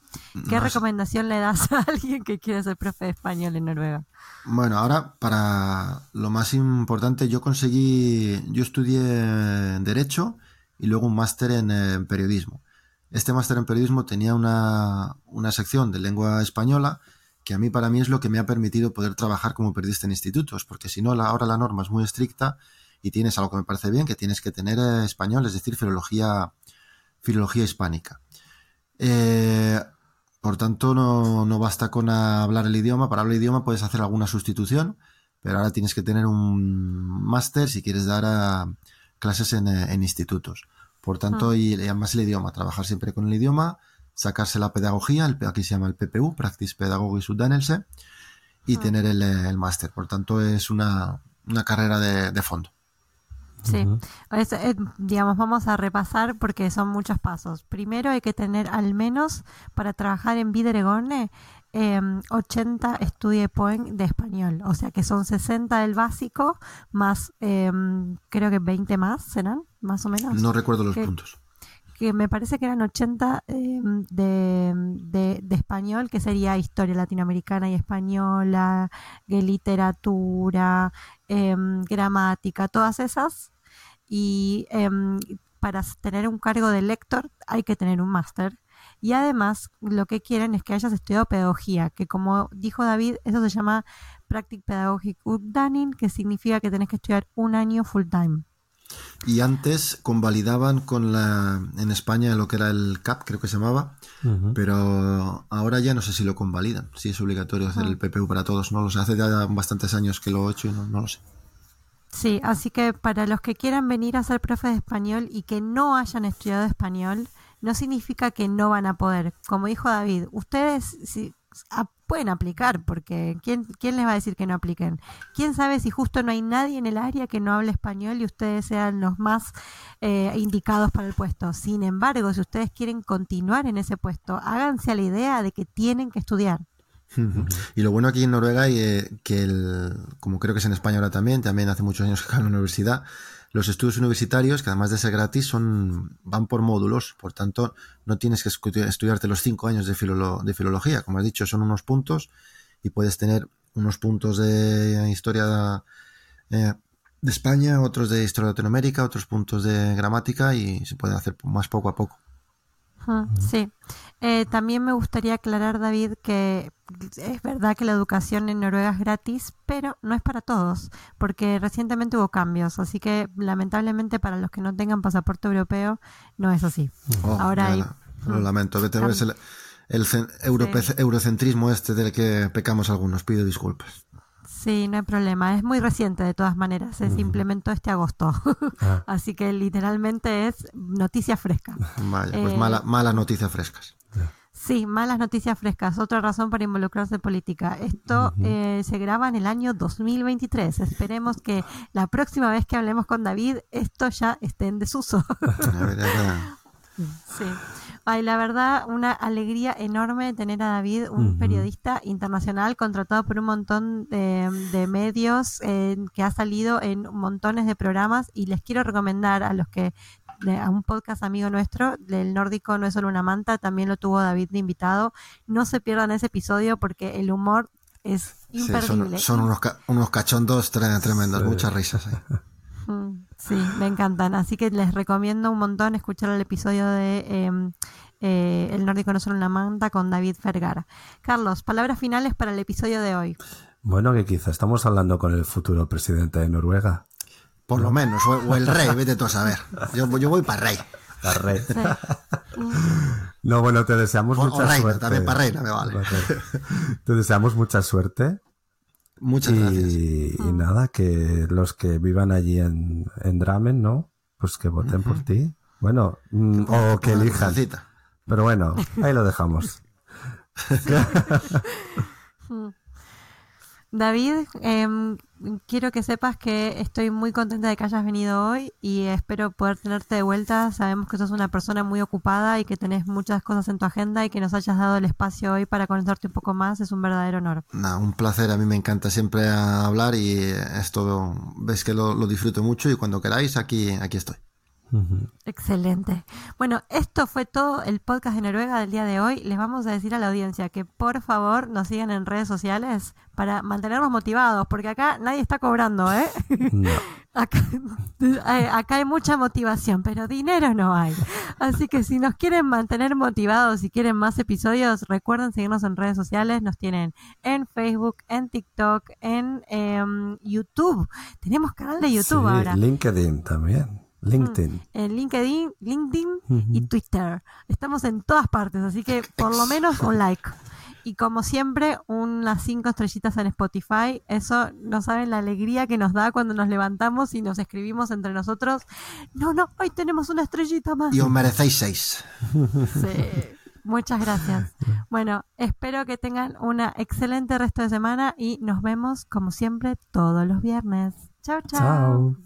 ¿Qué recomendación le das a alguien que quiere ser profe de español en Noruega? Bueno, ahora para lo más importante, yo conseguí, yo estudié Derecho y luego un máster en, Periodismo. Este máster en Periodismo tenía una, una, sección de lengua española que a mí para mí es lo que me ha permitido poder trabajar como periodista en institutos, porque si no, ahora la norma es muy estricta y tienes algo que me parece bien, que tienes que tener eh, español, es decir, filología, filología hispánica. Eh, por tanto, no, basta con hablar el idioma. Para hablar el idioma puedes hacer alguna sustitución, pero ahora tienes que tener un máster si quieres dar clases en, institutos. Por tanto, ah. y, además el idioma, trabajar siempre con el idioma, sacarse la pedagogía, el, aquí se llama el PPU, Practice Pedagogic Uddanelse, y ah. tener el, máster. Por tanto, es una, carrera de fondo. Sí, eh, digamos, vamos a repasar porque son muchos pasos. Primero hay que tener al menos para trabajar en Videregone eh, 80 Study Point de español, o sea que son 60 del básico más em, creo que 20 más, ¿serán? Más o menos. No recuerdo los puntos que me parece que eran 80 em, de, de, español, que sería historia latinoamericana y española, literatura, em, gramática, todas esas y em, para tener un cargo de lector hay que tener un máster. Y además lo que quieren es que hayas estudiado pedagogía, que como dijo David, eso se llama Practic Pedagogic Uddanning, que significa que tenés que estudiar un año full time. Y antes convalidaban con la en España lo que era el CAP, creo que se llamaba, pero ahora ya no sé si lo convalidan, si es obligatorio hacer el PPU para todos, no lo sé, hace ya bastantes años que lo he hecho y no lo sé. Sí, así que para los que quieran venir a ser profe de español y que no hayan estudiado español, no significa que no van a poder. Como dijo David, ustedes pueden aplicar, porque ¿quién, ¿quién les va a decir que no apliquen? ¿Quién sabe si justo no hay nadie en el área que no hable español y ustedes sean los más eh, indicados para el puesto? Sin embargo, si ustedes quieren continuar en ese puesto, háganse a la idea de que tienen que estudiar. Y lo bueno aquí en Noruega, eh, que el, como creo que es en España ahora también, también hace muchos años que acabo en la universidad, los estudios universitarios, que además de ser gratis, son van por módulos, por tanto, no tienes que estudiarte los cinco años de, de filología, como has dicho, son unos puntos y puedes tener unos puntos de historia eh, de España, otros de historia de Latinoamérica, otros puntos de gramática y se puede hacer más poco a poco. Sí. Eh, también me gustaría aclarar, David, que es verdad que la educación en Noruega es gratis, pero no es para todos, porque recientemente hubo cambios, así que lamentablemente para los que no tengan pasaporte europeo no es así. Oh, Ahora hay, lo lamento, que tenemos el, el eurocentrismo este del que pecamos algunos, pido disculpas. Sí, no hay problema. Es muy reciente de todas maneras. Se implementó este agosto. Ah. Así que literalmente es noticia fresca. Vaya, pues mala, eh, malas noticias frescas. Sí, malas noticias frescas. Otra razón para involucrarse en política. Esto eh, se graba en el año 2023. Esperemos que la próxima vez que hablemos con David, esto ya esté en desuso. sí. Ay, la verdad, una alegría enorme tener a David, un periodista internacional contratado por un montón de, medios eh, que ha salido en montones de programas y les quiero recomendar a los que a un podcast amigo nuestro, del nórdico no es solo una manta, también lo tuvo David de invitado. No se pierdan ese episodio porque el humor es imperdible. son, unos, unos cachondos tremendos, muchas risas. Sí, me encantan. Así que les recomiendo un montón escuchar el episodio de em, eh, El nórdico no solo una manta con David Fergara. Carlos, palabras finales para el episodio de hoy. Bueno, que quizá estamos hablando con el futuro presidente de Noruega. Por lo menos, o, o el rey, vete tú a saber. Yo, yo voy para rey. La rey. Sí. No, bueno, te deseamos O- o mucha reina, suerte. también para reina me vale. Te deseamos mucha suerte. Muchas gracias. Y, y nada, que los que vivan allí en, en Dramen, ¿no? Pues que voten por ti. Bueno, mm, o que elijan. Pero bueno, ahí lo dejamos. David, em, quiero que sepas que estoy muy contenta de que hayas venido hoy y espero poder tenerte de vuelta. Sabemos que sos una persona muy ocupada y que tenés muchas cosas en tu agenda y que nos hayas dado el espacio hoy para conocerte un poco más es un verdadero honor. Un placer, a mí me encanta siempre hablar y esto ves que lo, lo disfruto mucho y cuando queráis aquí, aquí estoy. Excelente. Bueno, esto fue todo el podcast de Noruega del día de hoy. Les vamos a decir a la audiencia que por favor nos sigan en redes sociales para mantenernos motivados, porque acá nadie está cobrando, ¿eh? No. Acá, eh, acá hay mucha motivación, pero dinero no hay. Así que si nos quieren mantener motivados y quieren más episodios, recuerden seguirnos en redes sociales. Nos tienen en Facebook, en TikTok, en em, YouTube. Tenemos canal de YouTube Sí, ahora. LinkedIn también. LinkedIn. En LinkedIn, LinkedIn y Twitter. Estamos en todas partes, así que por lo menos un like. Y como siempre, unas cinco estrellitas en Spotify. Eso no saben la alegría que nos da cuando nos levantamos y nos escribimos entre nosotros. No, no, hoy tenemos una estrellita más. Y os merecéis seis. Sí. Muchas gracias. Bueno, espero que tengan una excelente resto de semana y nos vemos como siempre todos los viernes. Chao, chao. Chao.